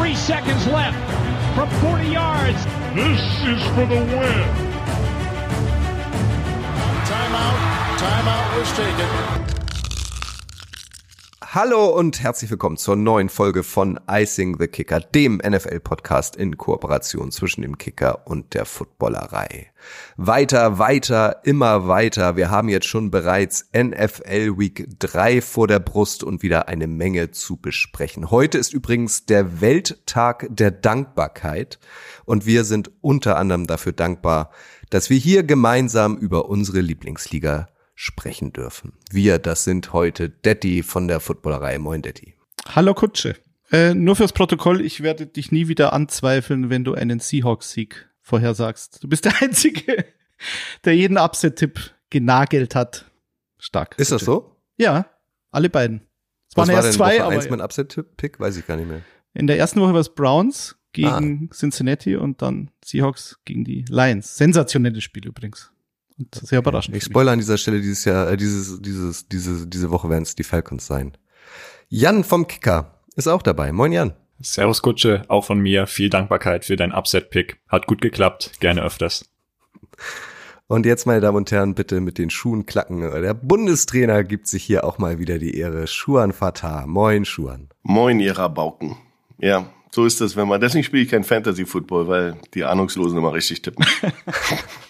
Three seconds left from 40 yards. This is for the win. Timeout. Timeout was taken. Hallo und herzlich willkommen zur neuen Folge von Icing the Kicker, dem NFL-Podcast in Kooperation zwischen dem Kicker und der Footballerei. Weiter, weiter, immer weiter. Wir haben jetzt schon bereits NFL Week 3 vor der Brust und wieder eine Menge zu besprechen. Heute ist übrigens der Welttag der Dankbarkeit und wir sind unter anderem dafür dankbar, dass wir hier gemeinsam über unsere Lieblingsliga sprechen dürfen. Wir, das sind heute Detti von der Footballerei. Moin, Detti. Hallo Kutsche. Äh, nur fürs Protokoll, ich werde dich nie wieder anzweifeln, wenn du einen Seahawks-Sieg vorhersagst. Du bist der Einzige, der jeden Upset-Tipp genagelt hat. Stark. Ist das so? Ja, alle beiden. Es waren war erst denn zwei, Woche aber eins mein Upset-Pick, weiß ich gar nicht mehr. In der ersten Woche war es Browns gegen Cincinnati und dann Seahawks gegen die Lions. Sensationelles Spiel übrigens. Und sehr überraschend. Ich spoilere an dieser Stelle dieses Jahr, äh, dieses, dieses, diese, diese Woche werden es die Falcons sein. Jan vom Kicker ist auch dabei. Moin Jan. Servus Kutsche, auch von mir. Viel Dankbarkeit für dein Upset-Pick. Hat gut geklappt. Gerne öfters. Und jetzt, meine Damen und Herren, bitte mit den Schuhen klacken. Der Bundestrainer gibt sich hier auch mal wieder die Ehre. Schuan Fatah. Moin, Schuan. Moin, ihr Rabauken. Ja, so ist es, wenn man, deswegen spiele ich kein Fantasy-Football, weil die Ahnungslosen immer richtig tippen.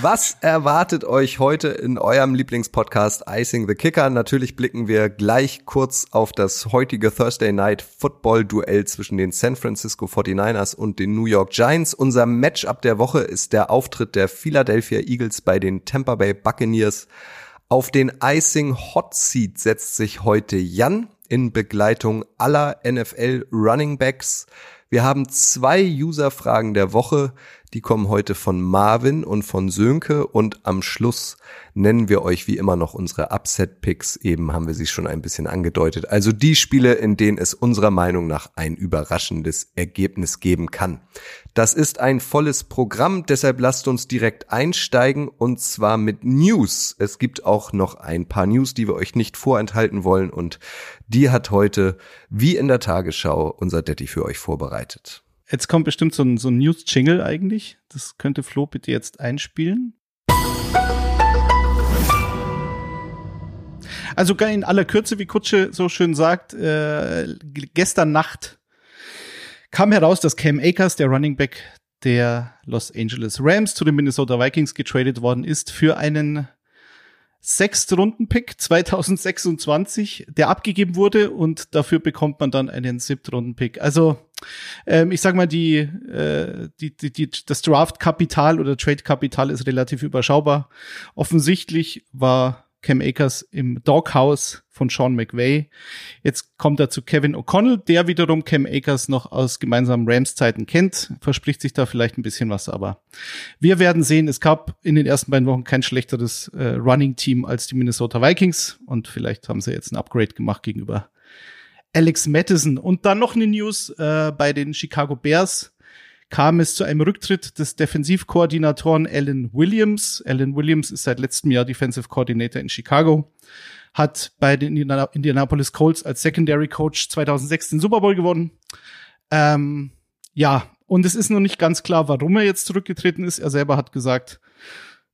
Was erwartet euch heute in eurem Lieblingspodcast Icing the Kicker? Natürlich blicken wir gleich kurz auf das heutige Thursday Night Football Duell zwischen den San Francisco 49ers und den New York Giants. Unser Matchup der Woche ist der Auftritt der Philadelphia Eagles bei den Tampa Bay Buccaneers. Auf den Icing Hot Seat setzt sich heute Jan in Begleitung aller NFL Running Backs. Wir haben zwei User-Fragen der Woche. Die kommen heute von Marvin und von Sönke und am Schluss nennen wir euch wie immer noch unsere Upset-Picks. Eben haben wir sie schon ein bisschen angedeutet. Also die Spiele, in denen es unserer Meinung nach ein überraschendes Ergebnis geben kann. Das ist ein volles Programm, deshalb lasst uns direkt einsteigen und zwar mit News. Es gibt auch noch ein paar News, die wir euch nicht vorenthalten wollen und die hat heute, wie in der Tagesschau, unser Detti für euch vorbereitet. Jetzt kommt bestimmt so ein, so ein News-Jingle eigentlich. Das könnte Flo bitte jetzt einspielen. Also in aller Kürze, wie Kutsche so schön sagt, äh, gestern Nacht kam heraus, dass Cam Akers, der Running Back der Los Angeles Rams, zu den Minnesota Vikings getradet worden ist für einen Sechstrunden-Pick 2026, der abgegeben wurde und dafür bekommt man dann einen Siebtrunden-Pick. Also ähm, ich sag mal, die, äh, die, die, die, das Draft-Kapital oder Trade-Kapital ist relativ überschaubar. Offensichtlich war Cam Akers im Doghouse von Sean McVay. Jetzt kommt er zu Kevin O'Connell, der wiederum Cam Akers noch aus gemeinsamen Rams-Zeiten kennt. Verspricht sich da vielleicht ein bisschen was, aber wir werden sehen. Es gab in den ersten beiden Wochen kein schlechteres äh, Running-Team als die Minnesota Vikings und vielleicht haben sie jetzt ein Upgrade gemacht gegenüber Alex Mattison. Und dann noch eine News äh, bei den Chicago Bears kam es zu einem Rücktritt des Defensivkoordinatoren Alan Williams. Alan Williams ist seit letztem Jahr Defensive Coordinator in Chicago, hat bei den Indianapolis Colts als Secondary Coach 2006 den Super Bowl gewonnen. Ähm, ja, und es ist noch nicht ganz klar, warum er jetzt zurückgetreten ist. Er selber hat gesagt,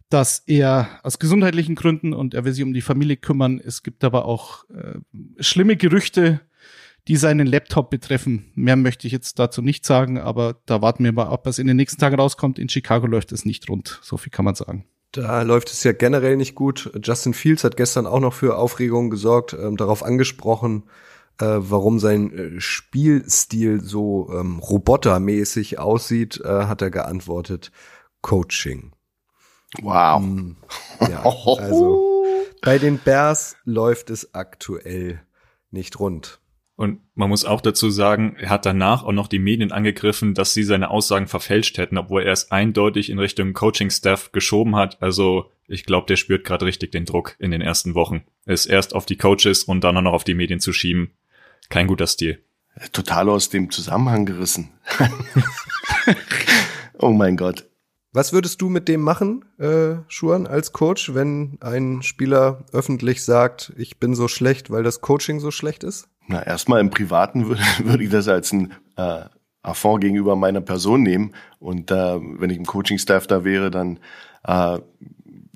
dass er aus gesundheitlichen Gründen und er will sich um die Familie kümmern. Es gibt aber auch äh, schlimme Gerüchte, die seinen Laptop betreffen. Mehr möchte ich jetzt dazu nicht sagen, aber da warten wir mal, ob es in den nächsten Tagen rauskommt. In Chicago läuft es nicht rund. So viel kann man sagen. Da läuft es ja generell nicht gut. Justin Fields hat gestern auch noch für Aufregung gesorgt, ähm, darauf angesprochen, äh, warum sein äh, Spielstil so ähm, robotermäßig aussieht, äh, hat er geantwortet, Coaching. Wow. Mm, ja, also bei den Bears läuft es aktuell nicht rund. Und man muss auch dazu sagen, er hat danach auch noch die Medien angegriffen, dass sie seine Aussagen verfälscht hätten, obwohl er es eindeutig in Richtung Coaching-Staff geschoben hat. Also ich glaube, der spürt gerade richtig den Druck in den ersten Wochen. Es erst auf die Coaches und dann auch noch auf die Medien zu schieben. Kein guter Stil. Total aus dem Zusammenhang gerissen. oh mein Gott. Was würdest du mit dem machen, äh, Schuan, als Coach, wenn ein Spieler öffentlich sagt, ich bin so schlecht, weil das Coaching so schlecht ist? Na, erstmal im Privaten würde, würde ich das als ein äh, Affront gegenüber meiner Person nehmen. Und äh, wenn ich im Coaching-Staff da wäre, dann äh,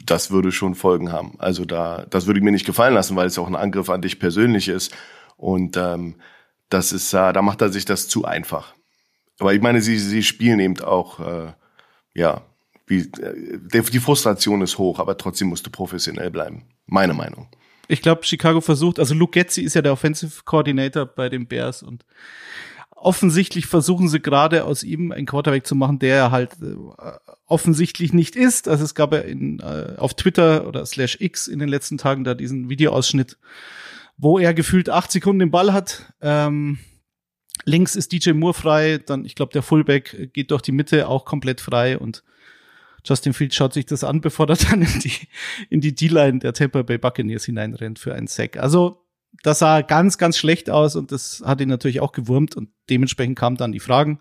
das würde schon Folgen haben. Also da, das würde ich mir nicht gefallen lassen, weil es auch ein Angriff an dich persönlich ist. Und ähm, das ist, äh, da macht er sich das zu einfach. Aber ich meine, sie, sie spielen eben auch, äh, ja, wie, äh, die Frustration ist hoch, aber trotzdem musst du professionell bleiben. Meine Meinung. Ich glaube, Chicago versucht, also Luke Getzi ist ja der Offensive Coordinator bei den Bears und offensichtlich versuchen sie gerade aus ihm einen Quarterback zu machen, der halt äh, offensichtlich nicht ist. Also es gab ja in, äh, auf Twitter oder slash X in den letzten Tagen da diesen Videoausschnitt, wo er gefühlt acht Sekunden den Ball hat. Ähm, links ist DJ Moore frei, dann ich glaube der Fullback geht durch die Mitte auch komplett frei und Justin Fields schaut sich das an, bevor er dann in die in die D-Line der Tampa Bay Buccaneers hineinrennt für einen Sack. Also das sah ganz, ganz schlecht aus und das hat ihn natürlich auch gewurmt und dementsprechend kamen dann die Fragen.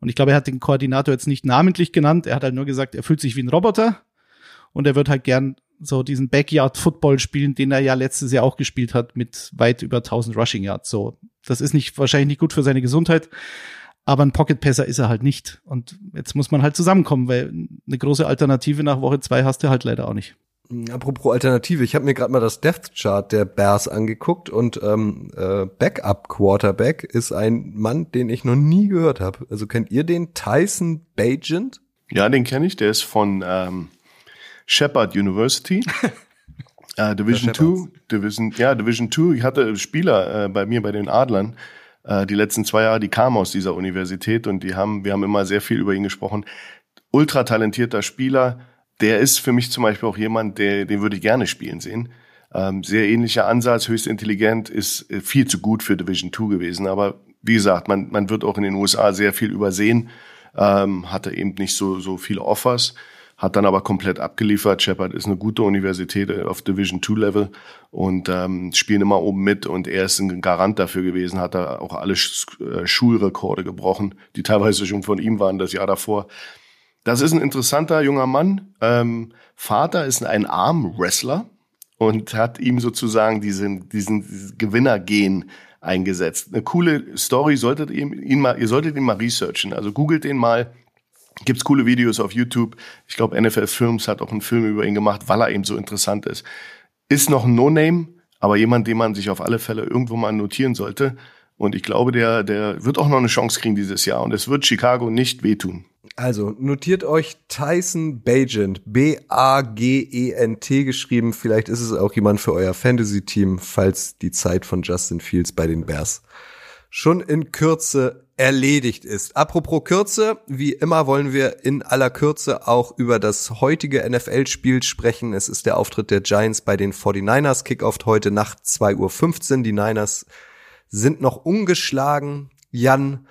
Und ich glaube, er hat den Koordinator jetzt nicht namentlich genannt. Er hat halt nur gesagt, er fühlt sich wie ein Roboter und er wird halt gern so diesen Backyard-Football spielen, den er ja letztes Jahr auch gespielt hat mit weit über 1000 Rushing Yards. So, das ist nicht wahrscheinlich nicht gut für seine Gesundheit, aber ein Pocket Passer ist er halt nicht. Und jetzt muss man halt zusammenkommen, weil eine große Alternative nach Woche zwei hast du halt leider auch nicht. Apropos Alternative, ich habe mir gerade mal das Death Chart der Bears angeguckt und ähm, äh, Backup Quarterback ist ein Mann, den ich noch nie gehört habe. Also kennt ihr den Tyson Bagent? Ja, den kenne ich. Der ist von ähm, Shepard University. äh, Division 2, Division, ja, Division 2. Ich hatte Spieler äh, bei mir bei den Adlern äh, die letzten zwei Jahre, die kamen aus dieser Universität und die haben, wir haben immer sehr viel über ihn gesprochen. Ultra talentierter Spieler. Der ist für mich zum Beispiel auch jemand, der, den würde ich gerne spielen sehen. Ähm, sehr ähnlicher Ansatz, höchst intelligent, ist äh, viel zu gut für Division 2 gewesen. Aber wie gesagt, man, man wird auch in den USA sehr viel übersehen, ähm, hatte eben nicht so, so viele Offers hat dann aber komplett abgeliefert. Shepard ist eine gute Universität auf Division 2 Level und ähm, spielen immer oben mit und er ist ein Garant dafür gewesen, hat da auch alle Sch äh, Schulrekorde gebrochen, die teilweise schon von ihm waren das Jahr davor. Das ist ein interessanter junger Mann. Ähm, Vater ist ein Arm-Wrestler und hat ihm sozusagen diesen, diesen Gewinnergen eingesetzt. Eine coole Story, solltet ihr ihn mal, ihr solltet ihn mal researchen. Also googelt den mal Gibt's coole Videos auf YouTube. Ich glaube, NFL Films hat auch einen Film über ihn gemacht, weil er eben so interessant ist. Ist noch ein No-Name, aber jemand, den man sich auf alle Fälle irgendwo mal notieren sollte. Und ich glaube, der, der wird auch noch eine Chance kriegen dieses Jahr. Und es wird Chicago nicht wehtun. Also notiert euch Tyson Bagent, B-A-G-E-N-T geschrieben. Vielleicht ist es auch jemand für euer Fantasy-Team, falls die Zeit von Justin Fields bei den Bears schon in Kürze erledigt ist. Apropos Kürze, wie immer wollen wir in aller Kürze auch über das heutige NFL-Spiel sprechen. Es ist der Auftritt der Giants bei den 49ers. Kickoff heute Nacht 2.15 Uhr. Die Niners sind noch ungeschlagen. Jan,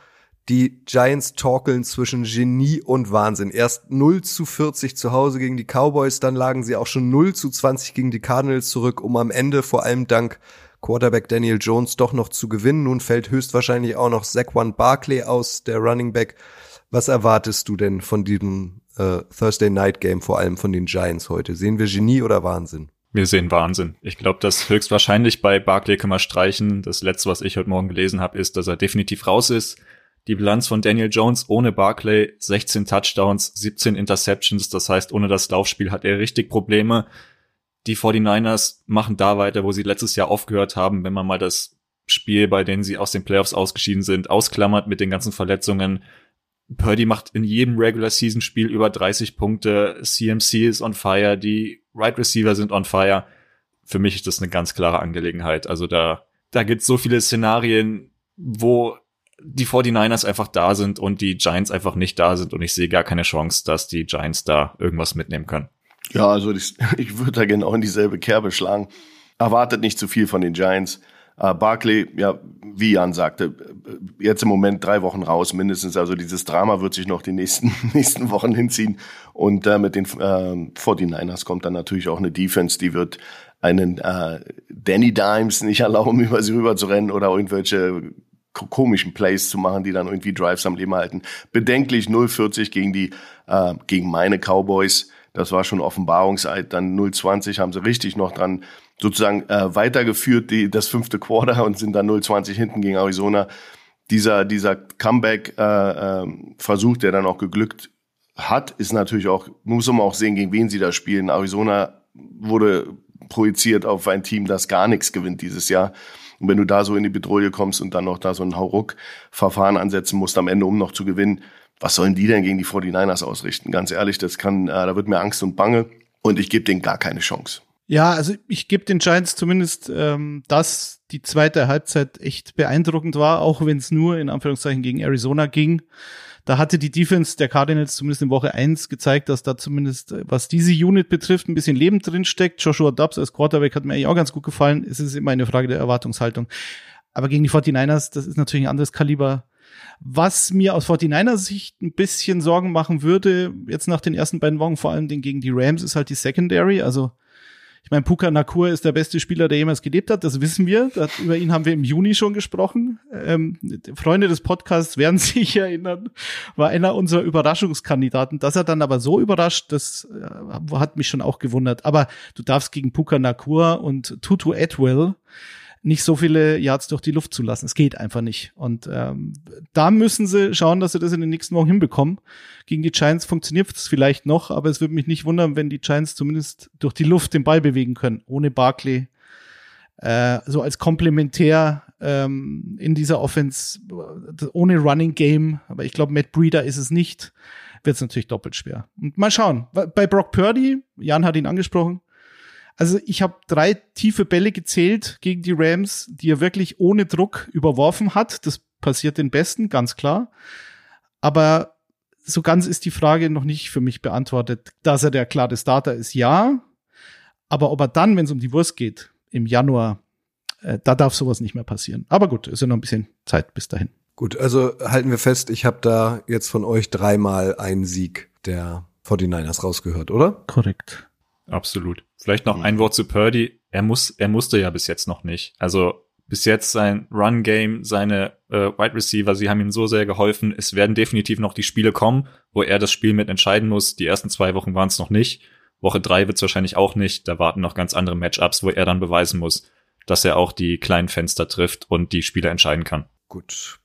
die Giants torkeln zwischen Genie und Wahnsinn. Erst 0 zu 40 zu Hause gegen die Cowboys, dann lagen sie auch schon 0 zu 20 gegen die Cardinals zurück, um am Ende vor allem dank Quarterback Daniel Jones doch noch zu gewinnen. Nun fällt höchstwahrscheinlich auch noch Saquon Barkley aus, der Running Back. Was erwartest du denn von diesem äh, Thursday Night Game, vor allem von den Giants heute? Sehen wir Genie oder Wahnsinn? Wir sehen Wahnsinn. Ich glaube, dass höchstwahrscheinlich bei Barkley kann man streichen. Das letzte, was ich heute Morgen gelesen habe, ist, dass er definitiv raus ist. Die Bilanz von Daniel Jones ohne Barkley, 16 Touchdowns, 17 Interceptions. Das heißt, ohne das Laufspiel hat er richtig Probleme die 49ers machen da weiter, wo sie letztes Jahr aufgehört haben, wenn man mal das Spiel, bei denen sie aus den Playoffs ausgeschieden sind, ausklammert mit den ganzen Verletzungen. Purdy macht in jedem Regular Season Spiel über 30 Punkte. CMC ist on fire. Die Right Receiver sind on fire. Für mich ist das eine ganz klare Angelegenheit. Also da, da gibt's so viele Szenarien, wo die 49ers einfach da sind und die Giants einfach nicht da sind und ich sehe gar keine Chance, dass die Giants da irgendwas mitnehmen können. Ja, also ich, ich würde da genau in dieselbe Kerbe schlagen. Erwartet nicht zu viel von den Giants. Uh, Barkley, ja, wie Jan sagte, jetzt im Moment drei Wochen raus mindestens. Also dieses Drama wird sich noch die nächsten, nächsten Wochen hinziehen. Und äh, mit den äh, 49ers kommt dann natürlich auch eine Defense, die wird einen äh, Danny Dimes nicht erlauben, über sie rüber zu rennen oder irgendwelche komischen Plays zu machen, die dann irgendwie Drives am Leben halten. Bedenklich 0,40 gegen die, äh, gegen meine Cowboys. Das war schon Offenbarungseid. Dann 0,20 haben sie richtig noch dran sozusagen äh, weitergeführt, die, das fünfte Quarter und sind dann 0,20 hinten gegen Arizona. Dieser, dieser Comeback-Versuch, äh, äh, der dann auch geglückt hat, ist natürlich auch, muss man auch sehen, gegen wen sie da spielen. Arizona wurde projiziert auf ein Team, das gar nichts gewinnt dieses Jahr. Und wenn du da so in die Bedrohung kommst und dann noch da so ein Hauruck-Verfahren ansetzen musst am Ende, um noch zu gewinnen, was sollen die denn gegen die 49ers ausrichten? Ganz ehrlich, das kann, äh, da wird mir Angst und Bange und ich gebe denen gar keine Chance. Ja, also ich gebe den Giants zumindest, ähm, dass die zweite Halbzeit echt beeindruckend war, auch wenn es nur in Anführungszeichen gegen Arizona ging. Da hatte die Defense der Cardinals zumindest in Woche eins gezeigt, dass da zumindest, äh, was diese Unit betrifft, ein bisschen Leben drin steckt. Joshua Dobbs als Quarterback hat mir eigentlich auch ganz gut gefallen. Es ist immer eine Frage der Erwartungshaltung. Aber gegen die 49ers, das ist natürlich ein anderes Kaliber. Was mir aus 49er Sicht ein bisschen Sorgen machen würde, jetzt nach den ersten beiden Wochen, vor allem gegen die Rams, ist halt die Secondary. Also ich meine, Puka Nakur ist der beste Spieler, der jemals gelebt hat, das wissen wir. Das, über ihn haben wir im Juni schon gesprochen. Ähm, Freunde des Podcasts werden sich erinnern, war einer unserer Überraschungskandidaten. Dass er dann aber so überrascht, das äh, hat mich schon auch gewundert. Aber du darfst gegen Puka Nakur und Tutu Atwell nicht so viele Yards durch die Luft zu lassen. Es geht einfach nicht. Und ähm, da müssen sie schauen, dass sie das in den nächsten Wochen hinbekommen. Gegen die Giants funktioniert es vielleicht noch, aber es würde mich nicht wundern, wenn die Giants zumindest durch die Luft den Ball bewegen können, ohne Barkley. Äh, so als Komplementär ähm, in dieser Offense, ohne Running Game, aber ich glaube, Matt Breeder ist es nicht, wird es natürlich doppelt schwer. Und mal schauen. Bei Brock Purdy, Jan hat ihn angesprochen, also ich habe drei tiefe Bälle gezählt gegen die Rams, die er wirklich ohne Druck überworfen hat. Das passiert den Besten, ganz klar. Aber so ganz ist die Frage noch nicht für mich beantwortet. Dass er der klare Starter ist, ja. Aber ob er dann, wenn es um die Wurst geht, im Januar, äh, da darf sowas nicht mehr passieren. Aber gut, ist ja noch ein bisschen Zeit bis dahin. Gut, also halten wir fest, ich habe da jetzt von euch dreimal einen Sieg der 49ers rausgehört, oder? Korrekt. Absolut. Vielleicht noch mhm. ein Wort zu Purdy. Er muss, er musste ja bis jetzt noch nicht. Also bis jetzt sein Run Game, seine äh, Wide Receiver, sie haben ihm so sehr geholfen. Es werden definitiv noch die Spiele kommen, wo er das Spiel mit entscheiden muss. Die ersten zwei Wochen waren es noch nicht. Woche drei wird es wahrscheinlich auch nicht. Da warten noch ganz andere Matchups, wo er dann beweisen muss, dass er auch die kleinen Fenster trifft und die Spiele entscheiden kann. Gut.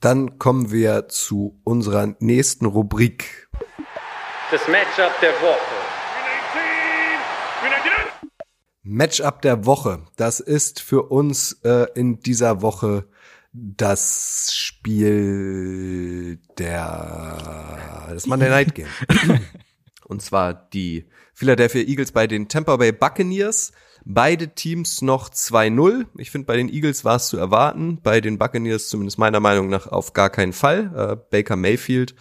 Dann kommen wir zu unserer nächsten Rubrik. Das Matchup der Woche. Matchup der Woche. Das ist für uns äh, in dieser Woche das Spiel der das Monday Night Game. Und zwar die Philadelphia Eagles bei den Tampa Bay Buccaneers. Beide Teams noch 2-0. Ich finde, bei den Eagles war es zu erwarten. Bei den Buccaneers zumindest meiner Meinung nach auf gar keinen Fall. Äh, Baker Mayfield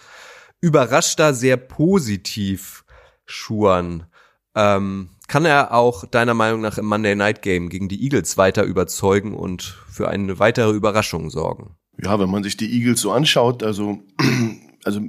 überrascht da sehr positiv Schuan. Ähm, kann er auch deiner Meinung nach im Monday Night Game gegen die Eagles weiter überzeugen und für eine weitere Überraschung sorgen? Ja, wenn man sich die Eagles so anschaut, also, also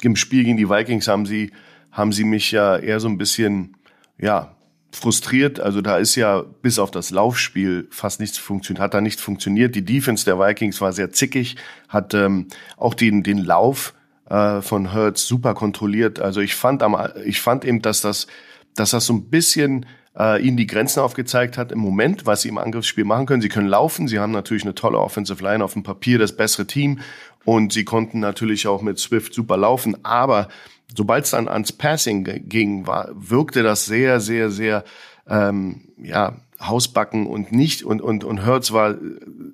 im Spiel gegen die Vikings haben sie, haben sie mich ja eher so ein bisschen, ja, frustriert. Also da ist ja bis auf das Laufspiel fast nichts funktioniert, hat da nichts funktioniert. Die Defense der Vikings war sehr zickig, hat ähm, auch den, den Lauf äh, von Hurts super kontrolliert. Also ich fand am, ich fand eben, dass das dass das so ein bisschen äh, ihnen die Grenzen aufgezeigt hat im Moment, was sie im Angriffsspiel machen können. Sie können laufen, sie haben natürlich eine tolle Offensive Line auf dem Papier, das bessere Team und sie konnten natürlich auch mit Swift super laufen, aber sobald es dann ans Passing ging, war, wirkte das sehr, sehr, sehr ähm, ja, Hausbacken und nicht und und und Hertz war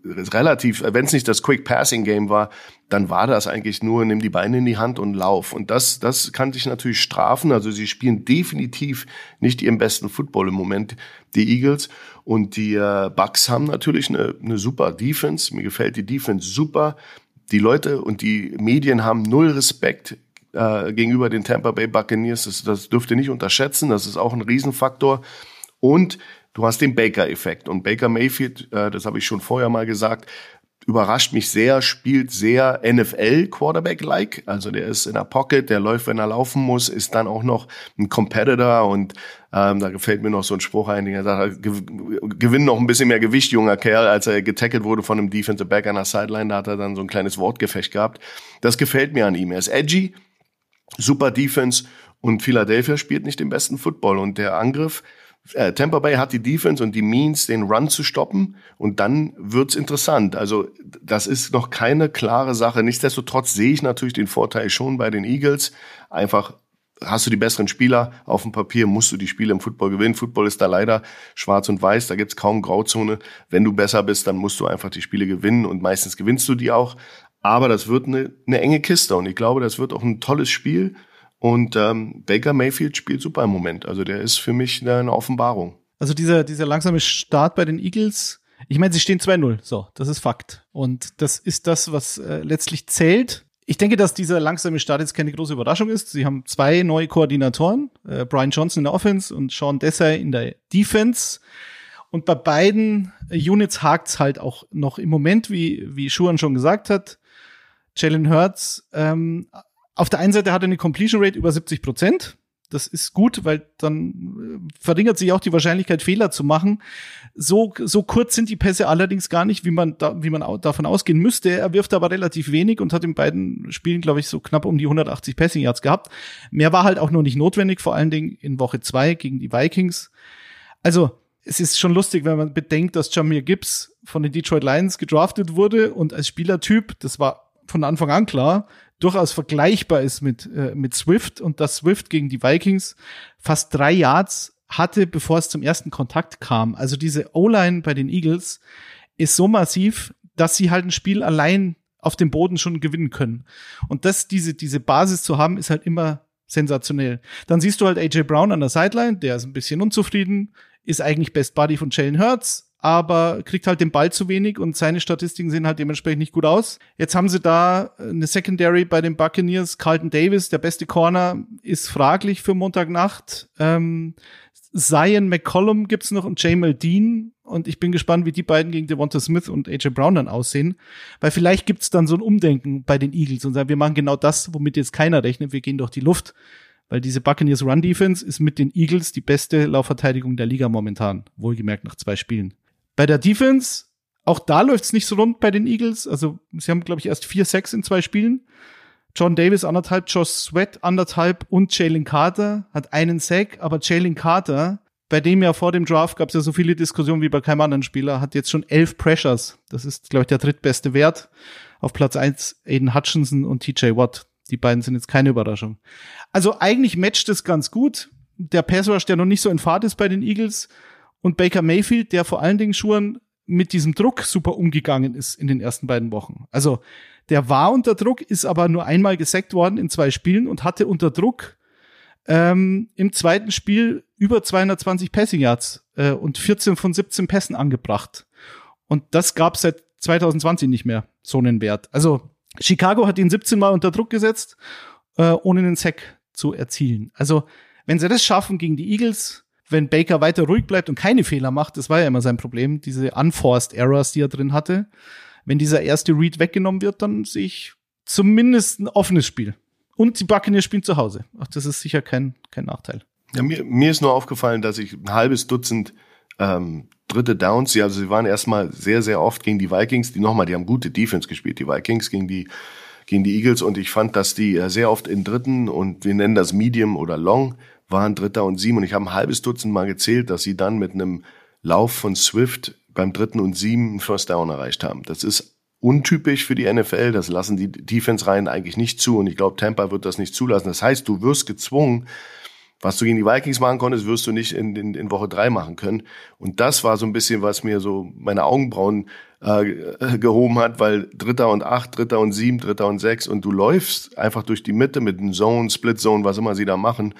relativ, wenn es nicht das Quick Passing Game war, dann war das eigentlich nur nimm die Beine in die Hand und lauf und das das kann sich natürlich strafen, also sie spielen definitiv nicht ihren besten Football im Moment die Eagles und die äh, Bucks haben natürlich eine, eine super Defense, mir gefällt die Defense super. Die Leute und die Medien haben null Respekt äh, gegenüber den Tampa Bay Buccaneers. Das, das dürft ihr nicht unterschätzen. Das ist auch ein Riesenfaktor. Und Du hast den Baker-Effekt. Und Baker Mayfield, äh, das habe ich schon vorher mal gesagt, überrascht mich sehr, spielt sehr NFL-Quarterback-like. Also der ist in der Pocket, der läuft, wenn er laufen muss, ist dann auch noch ein Competitor und ähm, da gefällt mir noch so ein Spruch ein, der sagt, gewinnt noch ein bisschen mehr Gewicht, junger Kerl, als er getackelt wurde von einem Defensive Back an der Sideline, da hat er dann so ein kleines Wortgefecht gehabt. Das gefällt mir an ihm. Er ist edgy, super Defense und Philadelphia spielt nicht den besten Football und der Angriff äh, Tampa Bay hat die Defense und die Means, den Run zu stoppen und dann wird's interessant. Also das ist noch keine klare Sache. Nichtsdestotrotz sehe ich natürlich den Vorteil schon bei den Eagles. Einfach hast du die besseren Spieler auf dem Papier, musst du die Spiele im Football gewinnen. Football ist da leider schwarz und weiß, da gibt's kaum Grauzone. Wenn du besser bist, dann musst du einfach die Spiele gewinnen und meistens gewinnst du die auch. Aber das wird eine, eine enge Kiste und ich glaube, das wird auch ein tolles Spiel. Und ähm, Baker Mayfield spielt super im Moment. Also der ist für mich eine Offenbarung. Also dieser, dieser langsame Start bei den Eagles, ich meine, sie stehen 2-0, so, das ist Fakt. Und das ist das, was äh, letztlich zählt. Ich denke, dass dieser langsame Start jetzt keine große Überraschung ist. Sie haben zwei neue Koordinatoren, äh, Brian Johnson in der Offense und Sean Desai in der Defense. Und bei beiden Units hakt's halt auch noch im Moment, wie, wie Schuhan schon gesagt hat. Jalen Hurts ähm, auf der einen Seite hat er eine Completion Rate über 70 Prozent. Das ist gut, weil dann äh, verringert sich auch die Wahrscheinlichkeit, Fehler zu machen. So, so kurz sind die Pässe allerdings gar nicht, wie man, da, wie man davon ausgehen müsste. Er wirft aber relativ wenig und hat in beiden Spielen, glaube ich, so knapp um die 180 Passing Yards gehabt. Mehr war halt auch noch nicht notwendig, vor allen Dingen in Woche zwei gegen die Vikings. Also, es ist schon lustig, wenn man bedenkt, dass Jamir Gibbs von den Detroit Lions gedraftet wurde und als Spielertyp, das war von Anfang an klar, durchaus vergleichbar ist mit, äh, mit Swift und dass Swift gegen die Vikings fast drei Yards hatte, bevor es zum ersten Kontakt kam. Also diese O-Line bei den Eagles ist so massiv, dass sie halt ein Spiel allein auf dem Boden schon gewinnen können. Und das, diese, diese Basis zu haben, ist halt immer sensationell. Dann siehst du halt AJ Brown an der Sideline, der ist ein bisschen unzufrieden, ist eigentlich Best Buddy von Jalen Hurts, aber kriegt halt den Ball zu wenig und seine Statistiken sehen halt dementsprechend nicht gut aus. Jetzt haben sie da eine Secondary bei den Buccaneers. Carlton Davis, der beste Corner, ist fraglich für Montagnacht. Ähm, Zion McCollum gibt's noch und Jamal Dean. Und ich bin gespannt, wie die beiden gegen Devonta Smith und AJ Brown dann aussehen. Weil vielleicht gibt's dann so ein Umdenken bei den Eagles und sagen, wir machen genau das, womit jetzt keiner rechnet. Wir gehen durch die Luft. Weil diese Buccaneers Run Defense ist mit den Eagles die beste Laufverteidigung der Liga momentan. Wohlgemerkt nach zwei Spielen. Bei der Defense, auch da läuft's nicht so rund bei den Eagles. Also sie haben, glaube ich, erst vier Sacks in zwei Spielen. John Davis anderthalb, Josh Sweat anderthalb und Jalen Carter hat einen Sack, aber Jalen Carter, bei dem ja vor dem Draft gab es ja so viele Diskussionen wie bei keinem anderen Spieler, hat jetzt schon elf Pressures. Das ist, glaube ich, der drittbeste Wert. Auf Platz eins Aiden Hutchinson und TJ Watt. Die beiden sind jetzt keine Überraschung. Also eigentlich matcht es ganz gut. Der Pass Rush, der noch nicht so in Fahrt ist bei den Eagles, und Baker Mayfield, der vor allen Dingen schon mit diesem Druck super umgegangen ist in den ersten beiden Wochen. Also der war unter Druck, ist aber nur einmal gesackt worden in zwei Spielen und hatte unter Druck ähm, im zweiten Spiel über 220 Passing Yards äh, und 14 von 17 Pässen angebracht. Und das gab seit 2020 nicht mehr, so einen Wert. Also Chicago hat ihn 17 Mal unter Druck gesetzt, äh, ohne einen Sack zu erzielen. Also wenn sie das schaffen gegen die Eagles, wenn Baker weiter ruhig bleibt und keine Fehler macht, das war ja immer sein Problem, diese unforced Errors, die er drin hatte. Wenn dieser erste Read weggenommen wird, dann sehe ich zumindest ein offenes Spiel. Und die Buccaneers spielen zu Hause. Ach, das ist sicher kein, kein Nachteil. Ja, mir, mir ist nur aufgefallen, dass ich ein halbes Dutzend ähm, dritte Downs, sie, also sie waren erstmal sehr, sehr oft gegen die Vikings, die nochmal, die haben gute Defense gespielt, die Vikings gegen die gegen die Eagles und ich fand, dass die äh, sehr oft in dritten und wir nennen das Medium oder Long waren Dritter und Sieben. Und ich habe ein halbes Dutzend Mal gezählt, dass sie dann mit einem Lauf von Swift beim Dritten und Sieben einen First Down erreicht haben. Das ist untypisch für die NFL. Das lassen die Defense-Reihen eigentlich nicht zu. Und ich glaube, Tampa wird das nicht zulassen. Das heißt, du wirst gezwungen, was du gegen die Vikings machen konntest, wirst du nicht in, in, in Woche drei machen können. Und das war so ein bisschen, was mir so meine Augenbrauen äh, gehoben hat, weil Dritter und Acht, Dritter und Sieben, Dritter und Sechs und du läufst einfach durch die Mitte mit einem Zone, Split Zone, was immer sie da machen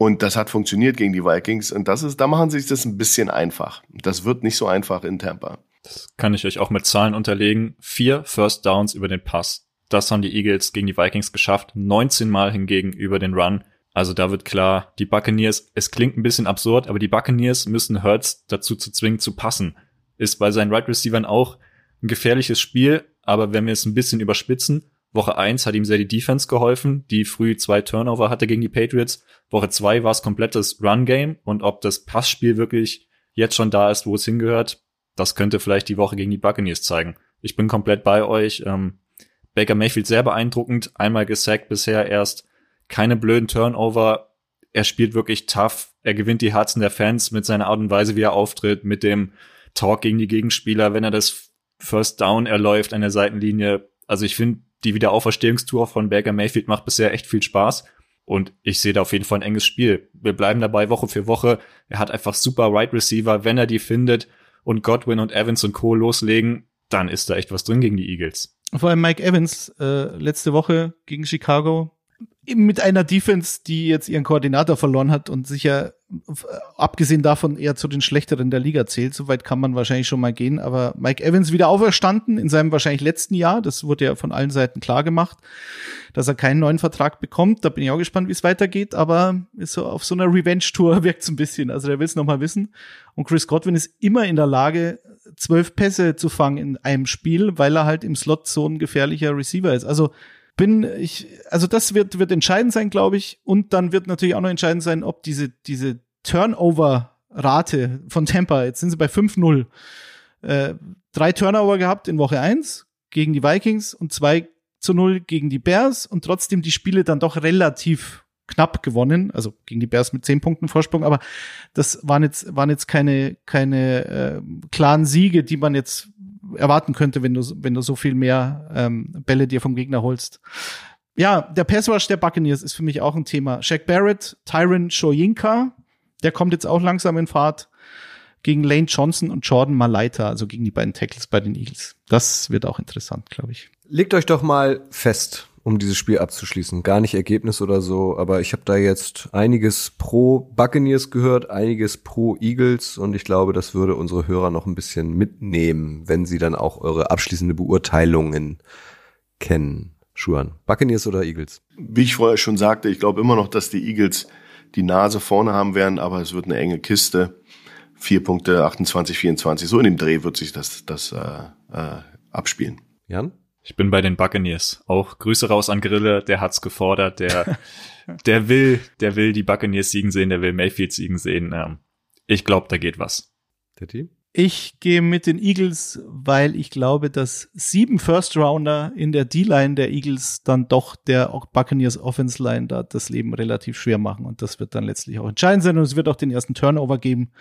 und das hat funktioniert gegen die Vikings. Und das ist, da machen sie sich das ein bisschen einfach. Das wird nicht so einfach in Tampa. Das kann ich euch auch mit Zahlen unterlegen. Vier First Downs über den Pass. Das haben die Eagles gegen die Vikings geschafft. 19 Mal hingegen über den Run. Also da wird klar, die Buccaneers, es klingt ein bisschen absurd, aber die Buccaneers müssen Hurts dazu zu zwingen zu passen. Ist bei seinen Right Receivern auch ein gefährliches Spiel, aber wenn wir es ein bisschen überspitzen, Woche eins hat ihm sehr die Defense geholfen, die früh zwei Turnover hatte gegen die Patriots. Woche zwei war es komplettes Run-Game und ob das Passspiel wirklich jetzt schon da ist, wo es hingehört, das könnte vielleicht die Woche gegen die Buccaneers zeigen. Ich bin komplett bei euch. Ähm, Baker Mayfield sehr beeindruckend, einmal gesackt bisher erst, keine blöden Turnover. Er spielt wirklich tough. Er gewinnt die Herzen der Fans mit seiner Art und Weise, wie er auftritt, mit dem Talk gegen die Gegenspieler, wenn er das First Down erläuft an der Seitenlinie. Also ich finde, die Wiederauferstehungstour von Baker Mayfield macht bisher echt viel Spaß. Und ich sehe da auf jeden Fall ein enges Spiel. Wir bleiben dabei Woche für Woche. Er hat einfach super Right Receiver. Wenn er die findet und Godwin und Evans und Co. loslegen, dann ist da echt was drin gegen die Eagles. Vor allem Mike Evans äh, letzte Woche gegen Chicago mit einer Defense, die jetzt ihren Koordinator verloren hat und sicher abgesehen davon eher zu den schlechteren der Liga zählt. Soweit kann man wahrscheinlich schon mal gehen. Aber Mike Evans wieder auferstanden in seinem wahrscheinlich letzten Jahr. Das wurde ja von allen Seiten klar gemacht, dass er keinen neuen Vertrag bekommt. Da bin ich auch gespannt, wie es weitergeht. Aber ist so auf so einer Revenge-Tour wirkt es ein bisschen. Also der will es nochmal wissen. Und Chris Godwin ist immer in der Lage, zwölf Pässe zu fangen in einem Spiel, weil er halt im Slot so ein gefährlicher Receiver ist. Also bin ich, also das wird, wird entscheidend sein, glaube ich. Und dann wird natürlich auch noch entscheidend sein, ob diese, diese Turnover-Rate von Tampa, jetzt sind sie bei 5-0, äh, drei Turnover gehabt in Woche 1 gegen die Vikings und zwei zu 0 gegen die Bears und trotzdem die Spiele dann doch relativ knapp gewonnen, also gegen die Bears mit zehn Punkten Vorsprung, aber das waren jetzt, waren jetzt keine, keine äh, klaren Siege, die man jetzt erwarten könnte, wenn du, wenn du so viel mehr ähm, Bälle dir vom Gegner holst. Ja, der Pass Rush der Buccaneers ist für mich auch ein Thema. Shaq Barrett, Tyron Shoyinka, der kommt jetzt auch langsam in Fahrt gegen Lane Johnson und Jordan Malaita, also gegen die beiden Tackles bei den Eagles. Das wird auch interessant, glaube ich. Legt euch doch mal fest, um dieses Spiel abzuschließen. Gar nicht Ergebnis oder so, aber ich habe da jetzt einiges pro Buccaneers gehört, einiges pro Eagles und ich glaube, das würde unsere Hörer noch ein bisschen mitnehmen, wenn sie dann auch eure abschließende Beurteilungen kennen. Schuhan, Buccaneers oder Eagles? Wie ich vorher schon sagte, ich glaube immer noch, dass die Eagles die Nase vorne haben werden, aber es wird eine enge Kiste. Vier Punkte, 28, 24, so in dem Dreh wird sich das, das äh, äh, abspielen. Jan? Ich bin bei den Buccaneers. Auch Grüße raus an Grille, der hat's gefordert, der, der will, der will die Buccaneers siegen sehen, der will Mayfield siegen sehen. Ähm, ich glaube, da geht was. Der Team? Ich gehe mit den Eagles, weil ich glaube, dass sieben First Rounder in der D-Line der Eagles dann doch der Buccaneers Offense Line da das Leben relativ schwer machen und das wird dann letztlich auch entscheidend sein und es wird auch den ersten Turnover geben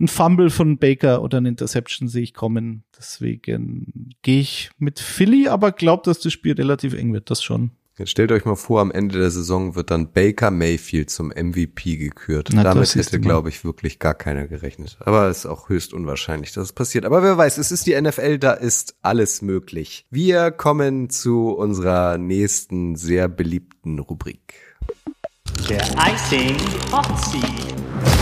ein Fumble von Baker oder ein Interception sehe ich kommen. Deswegen gehe ich mit Philly, aber glaube, dass das Spiel relativ eng wird. Das schon. Jetzt stellt euch mal vor, am Ende der Saison wird dann Baker Mayfield zum MVP gekürt. Na, Damit hätte, glaube ich, wirklich gar keiner gerechnet. Aber es ist auch höchst unwahrscheinlich, dass es passiert. Aber wer weiß, es ist die NFL, da ist alles möglich. Wir kommen zu unserer nächsten sehr beliebten Rubrik. Der Icing Hot Seat.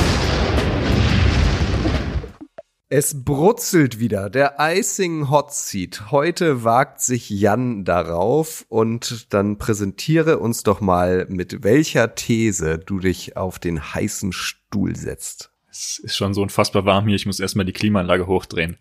Es brutzelt wieder, der Icing Hot Seat. Heute wagt sich Jan darauf und dann präsentiere uns doch mal, mit welcher These du dich auf den heißen Stuhl setzt. Es ist schon so unfassbar warm hier, ich muss erstmal die Klimaanlage hochdrehen.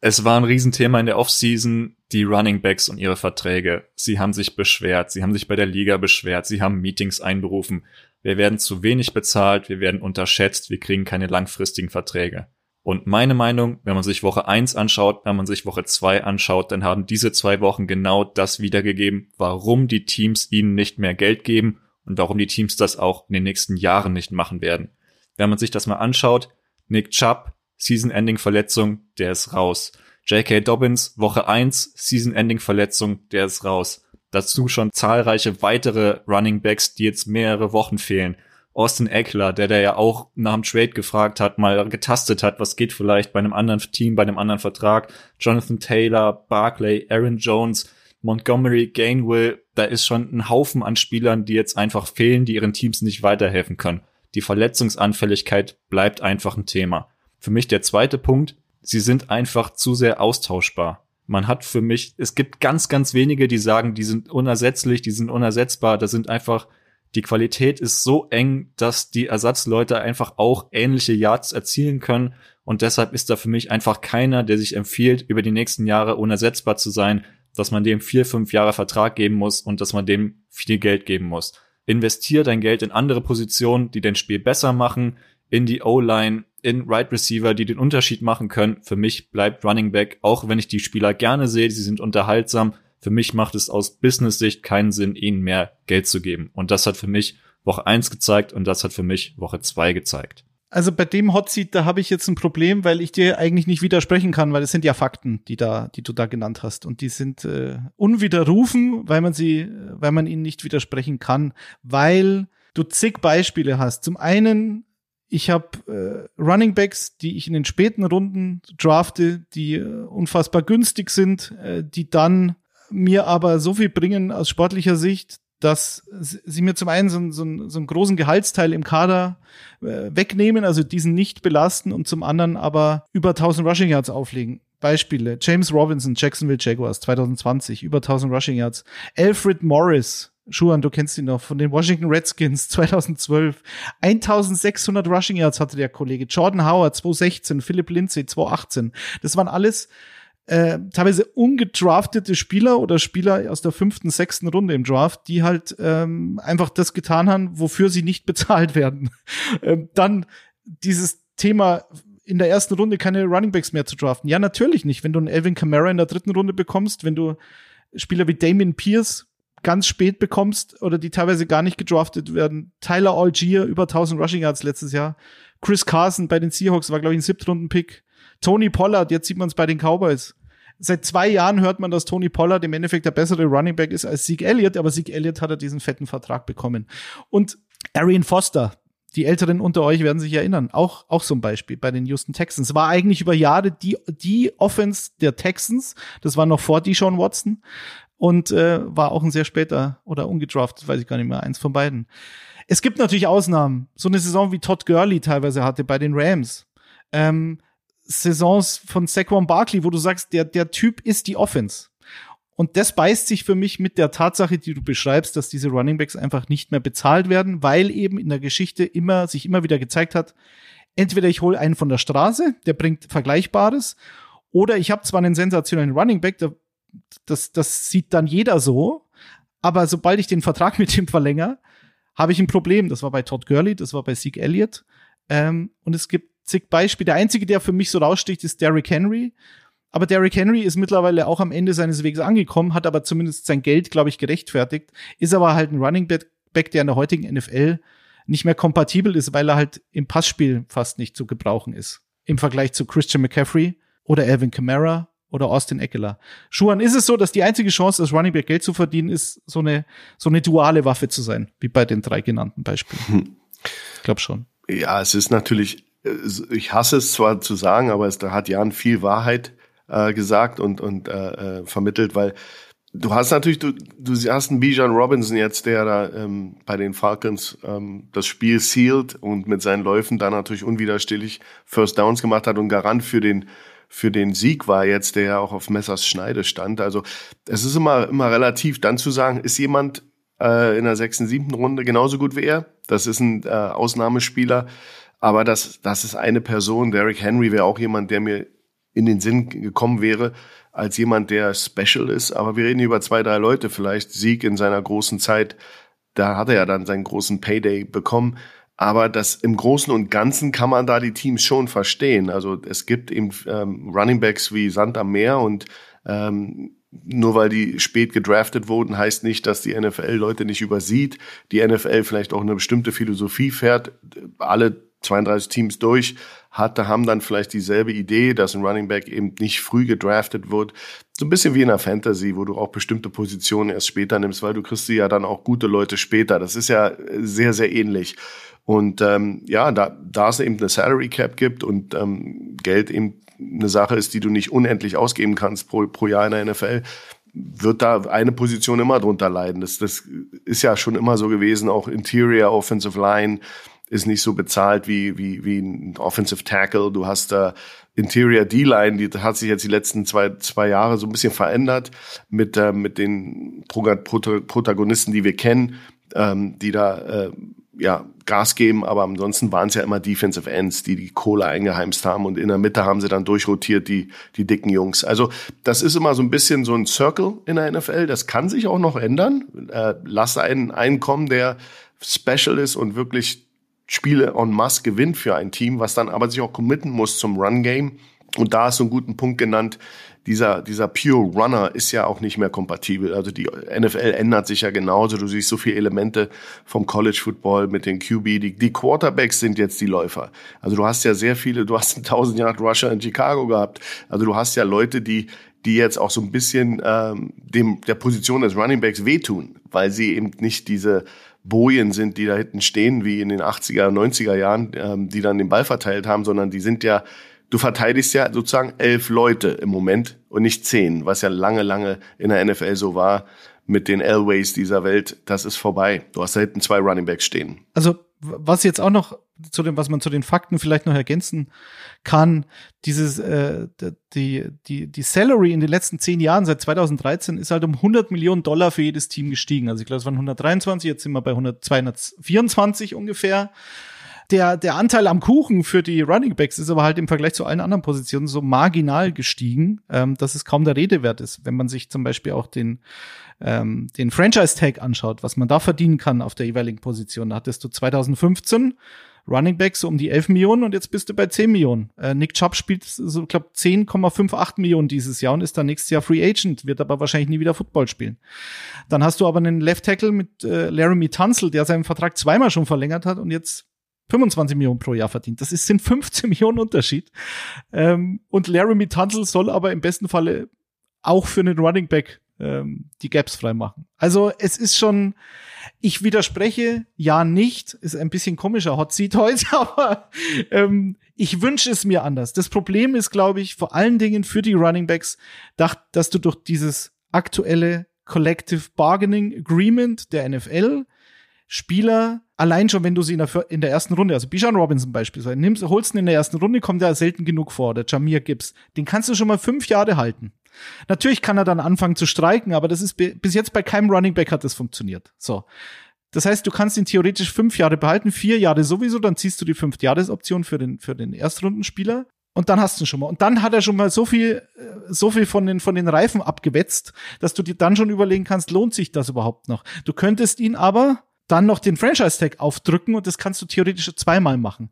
Es war ein Riesenthema in der Offseason, die Running Backs und ihre Verträge. Sie haben sich beschwert, sie haben sich bei der Liga beschwert, sie haben Meetings einberufen. Wir werden zu wenig bezahlt, wir werden unterschätzt, wir kriegen keine langfristigen Verträge. Und meine Meinung, wenn man sich Woche eins anschaut, wenn man sich Woche zwei anschaut, dann haben diese zwei Wochen genau das wiedergegeben, warum die Teams ihnen nicht mehr Geld geben und warum die Teams das auch in den nächsten Jahren nicht machen werden. Wenn man sich das mal anschaut, Nick Chubb, Season-Ending-Verletzung, der ist raus. J.K. Dobbins, Woche eins Season-Ending-Verletzung, der ist raus. Dazu schon zahlreiche weitere Running Backs, die jetzt mehrere Wochen fehlen. Austin Eckler, der der ja auch nach dem Trade gefragt hat, mal getastet hat, was geht vielleicht bei einem anderen Team, bei einem anderen Vertrag. Jonathan Taylor, Barclay, Aaron Jones, Montgomery, Gainwell, da ist schon ein Haufen an Spielern, die jetzt einfach fehlen, die ihren Teams nicht weiterhelfen können. Die Verletzungsanfälligkeit bleibt einfach ein Thema. Für mich der zweite Punkt, sie sind einfach zu sehr austauschbar. Man hat für mich, es gibt ganz, ganz wenige, die sagen, die sind unersetzlich, die sind unersetzbar. Das sind einfach die Qualität ist so eng, dass die Ersatzleute einfach auch ähnliche Yards erzielen können Und deshalb ist da für mich einfach keiner, der sich empfiehlt, über die nächsten Jahre unersetzbar zu sein, dass man dem vier, fünf Jahre Vertrag geben muss und dass man dem viel Geld geben muss. Investier dein Geld in andere Positionen, die dein Spiel besser machen, in die O-Line, in Right Receiver, die den Unterschied machen können. Für mich bleibt Running Back, auch wenn ich die Spieler gerne sehe, sie sind unterhaltsam. Für mich macht es aus Business-Sicht keinen Sinn, ihnen mehr Geld zu geben. Und das hat für mich Woche eins gezeigt und das hat für mich Woche zwei gezeigt. Also bei dem Hot Seat, da habe ich jetzt ein Problem, weil ich dir eigentlich nicht widersprechen kann, weil es sind ja Fakten, die da, die du da genannt hast, und die sind äh, unwiderrufen, weil man sie, weil man ihnen nicht widersprechen kann, weil du zig Beispiele hast. Zum einen, ich habe äh, Running Backs, die ich in den späten Runden drafte, die äh, unfassbar günstig sind, äh, die dann mir aber so viel bringen aus sportlicher Sicht, dass sie mir zum einen so, so, so einen großen Gehaltsteil im Kader äh, wegnehmen, also diesen nicht belasten und zum anderen aber über 1000 Rushing Yards auflegen. Beispiele. James Robinson, Jacksonville Jaguars 2020, über 1000 Rushing Yards. Alfred Morris, Schuhan, du kennst ihn noch, von den Washington Redskins 2012. 1600 Rushing Yards hatte der Kollege. Jordan Howard 2016, Philip Lindsay 2018. Das waren alles äh, teilweise ungedraftete Spieler oder Spieler aus der fünften, sechsten Runde im Draft, die halt ähm, einfach das getan haben, wofür sie nicht bezahlt werden. ähm, dann dieses Thema in der ersten Runde keine Runningbacks mehr zu draften. Ja, natürlich nicht. Wenn du einen Elvin Kamara in der dritten Runde bekommst, wenn du Spieler wie Damien Pierce ganz spät bekommst oder die teilweise gar nicht gedraftet werden. Tyler Algier über 1000 Rushing Yards letztes Jahr. Chris Carson bei den Seahawks war, glaube ich, ein Siebtrunden-Pick. Tony Pollard, jetzt sieht man es bei den Cowboys. Seit zwei Jahren hört man, dass Tony Pollard im Endeffekt der bessere Running Back ist als Zeke Elliott, aber Zeke Elliott hat er diesen fetten Vertrag bekommen. Und Arian Foster, die Älteren unter euch werden sich erinnern, auch, auch so ein Beispiel bei den Houston Texans. War eigentlich über Jahre die, die Offense der Texans. Das war noch vor Deshaun Watson und äh, war auch ein sehr später oder ungedraftet, weiß ich gar nicht mehr, eins von beiden. Es gibt natürlich Ausnahmen. So eine Saison wie Todd Gurley teilweise hatte bei den Rams. Ähm, Saisons von Saquon Barkley, wo du sagst, der, der Typ ist die Offense. Und das beißt sich für mich mit der Tatsache, die du beschreibst, dass diese Runningbacks einfach nicht mehr bezahlt werden, weil eben in der Geschichte immer, sich immer wieder gezeigt hat, entweder ich hole einen von der Straße, der bringt Vergleichbares, oder ich habe zwar einen sensationellen Runningback, das, das sieht dann jeder so, aber sobald ich den Vertrag mit ihm verlängere, habe ich ein Problem. Das war bei Todd Gurley, das war bei Zeke Elliott. Ähm, und es gibt zig Beispiele. Der einzige, der für mich so raussticht, ist Derrick Henry. Aber Derrick Henry ist mittlerweile auch am Ende seines Weges angekommen, hat aber zumindest sein Geld, glaube ich, gerechtfertigt, ist aber halt ein Running Back, der in der heutigen NFL nicht mehr kompatibel ist, weil er halt im Passspiel fast nicht zu gebrauchen ist. Im Vergleich zu Christian McCaffrey oder Alvin Kamara oder Austin Eckler. Schuhan, ist es so, dass die einzige Chance, als Running Back Geld zu verdienen, ist, so eine, so eine duale Waffe zu sein, wie bei den drei genannten Beispielen? Hm. Ich glaube schon. Ja, es ist natürlich ich hasse es zwar zu sagen, aber es, da hat Jan viel Wahrheit äh, gesagt und, und äh, äh, vermittelt, weil du hast natürlich, du, du hast einen Bijan Robinson jetzt, der da ähm, bei den Falcons ähm, das Spiel sealed und mit seinen Läufen da natürlich unwiderstehlich First Downs gemacht hat und Garant für den für den Sieg war jetzt, der ja auch auf Messers Schneide stand. Also es ist immer, immer relativ dann zu sagen, ist jemand äh, in der sechsten, siebten Runde genauso gut wie er? Das ist ein äh, Ausnahmespieler. Aber das, das ist eine Person. Derrick Henry wäre auch jemand, der mir in den Sinn gekommen wäre, als jemand, der special ist. Aber wir reden über zwei, drei Leute vielleicht. Sieg in seiner großen Zeit, da hat er ja dann seinen großen Payday bekommen. Aber das im Großen und Ganzen kann man da die Teams schon verstehen. Also es gibt eben ähm, Runningbacks wie Sand am Meer und ähm, nur weil die spät gedraftet wurden, heißt nicht, dass die NFL Leute nicht übersieht. Die NFL vielleicht auch eine bestimmte Philosophie fährt. Alle 32 Teams durch, hatte, haben dann vielleicht dieselbe Idee, dass ein Running Back eben nicht früh gedraftet wird. So ein bisschen wie in der Fantasy, wo du auch bestimmte Positionen erst später nimmst, weil du kriegst sie ja dann auch gute Leute später. Das ist ja sehr, sehr ähnlich. Und ähm, ja, da, da es eben eine Salary Cap gibt und ähm, Geld eben eine Sache ist, die du nicht unendlich ausgeben kannst pro, pro Jahr in der NFL, wird da eine Position immer drunter leiden. Das, das ist ja schon immer so gewesen, auch Interior, Offensive Line, ist nicht so bezahlt wie, wie, wie ein Offensive Tackle. Du hast da Interior D-Line, die hat sich jetzt die letzten zwei, zwei Jahre so ein bisschen verändert mit, äh, mit den Protagonisten, die wir kennen, ähm, die da äh, ja, Gas geben, aber ansonsten waren es ja immer Defensive Ends, die die Kohle eingeheimst haben und in der Mitte haben sie dann durchrotiert, die, die dicken Jungs. Also das ist immer so ein bisschen so ein Circle in der NFL, das kann sich auch noch ändern. Äh, lass einen, einen kommen, der special ist und wirklich Spiele en masse gewinnt für ein Team, was dann aber sich auch committen muss zum Run-Game. Und da ist so ein guten Punkt genannt, dieser, dieser Pure Runner ist ja auch nicht mehr kompatibel. Also die NFL ändert sich ja genauso. Du siehst so viele Elemente vom College Football mit den QB. Die, die Quarterbacks sind jetzt die Läufer. Also du hast ja sehr viele, du hast einen 1000 Yard Rusher in Chicago gehabt. Also du hast ja Leute, die, die jetzt auch so ein bisschen ähm, dem der Position des Running Backs wehtun, weil sie eben nicht diese Bojen sind, die da hinten stehen, wie in den 80er, 90er Jahren, ähm, die dann den Ball verteilt haben, sondern die sind ja du verteidigst ja sozusagen elf Leute im Moment und nicht zehn, was ja lange, lange in der NFL so war mit den Elways dieser Welt. Das ist vorbei. Du hast hinten zwei Running Backs stehen. Also was jetzt auch noch zu dem, was man zu den Fakten vielleicht noch ergänzen kann, dieses äh, die die die Salary in den letzten zehn Jahren seit 2013 ist halt um 100 Millionen Dollar für jedes Team gestiegen. Also ich glaube, es waren 123, jetzt sind wir bei 100, 224 ungefähr der, der Anteil am Kuchen für die Running Backs ist aber halt im Vergleich zu allen anderen Positionen so marginal gestiegen, ähm, dass es kaum der Rede wert ist. Wenn man sich zum Beispiel auch den, ähm, den Franchise-Tag anschaut, was man da verdienen kann auf der jeweiligen Position. Da hattest du 2015 Running Backs so um die 11 Millionen und jetzt bist du bei 10 Millionen. Äh, Nick Chubb spielt so, glaube 10,58 Millionen dieses Jahr und ist dann nächstes Jahr Free Agent, wird aber wahrscheinlich nie wieder Football spielen. Dann hast du aber einen Left Tackle mit äh, Laramie Tunzel, der seinen Vertrag zweimal schon verlängert hat und jetzt 25 Millionen pro Jahr verdient. Das ist, sind 15 Millionen Unterschied. Ähm, und Laramie Tunzel soll aber im besten Falle auch für einen Running Back ähm, die Gaps freimachen. Also es ist schon, ich widerspreche ja nicht, ist ein bisschen komischer Hot Seat heute, aber ähm, ich wünsche es mir anders. Das Problem ist, glaube ich, vor allen Dingen für die Running Backs, dass du durch dieses aktuelle Collective Bargaining Agreement der NFL Spieler, allein schon, wenn du sie in der, in der ersten Runde, also Bijan Robinson beispielsweise, nimmst, holst ihn in der ersten Runde, kommt er selten genug vor, der Jamir Gibbs. Den kannst du schon mal fünf Jahre halten. Natürlich kann er dann anfangen zu streiken, aber das ist bis jetzt bei keinem Running Back hat das funktioniert. So. Das heißt, du kannst ihn theoretisch fünf Jahre behalten, vier Jahre sowieso, dann ziehst du die fünf Jahresoption für den, für den Erstrundenspieler. Und dann hast du ihn schon mal. Und dann hat er schon mal so viel, äh, so viel von den, von den Reifen abgewetzt, dass du dir dann schon überlegen kannst, lohnt sich das überhaupt noch? Du könntest ihn aber dann noch den Franchise-Tag aufdrücken und das kannst du theoretisch zweimal machen.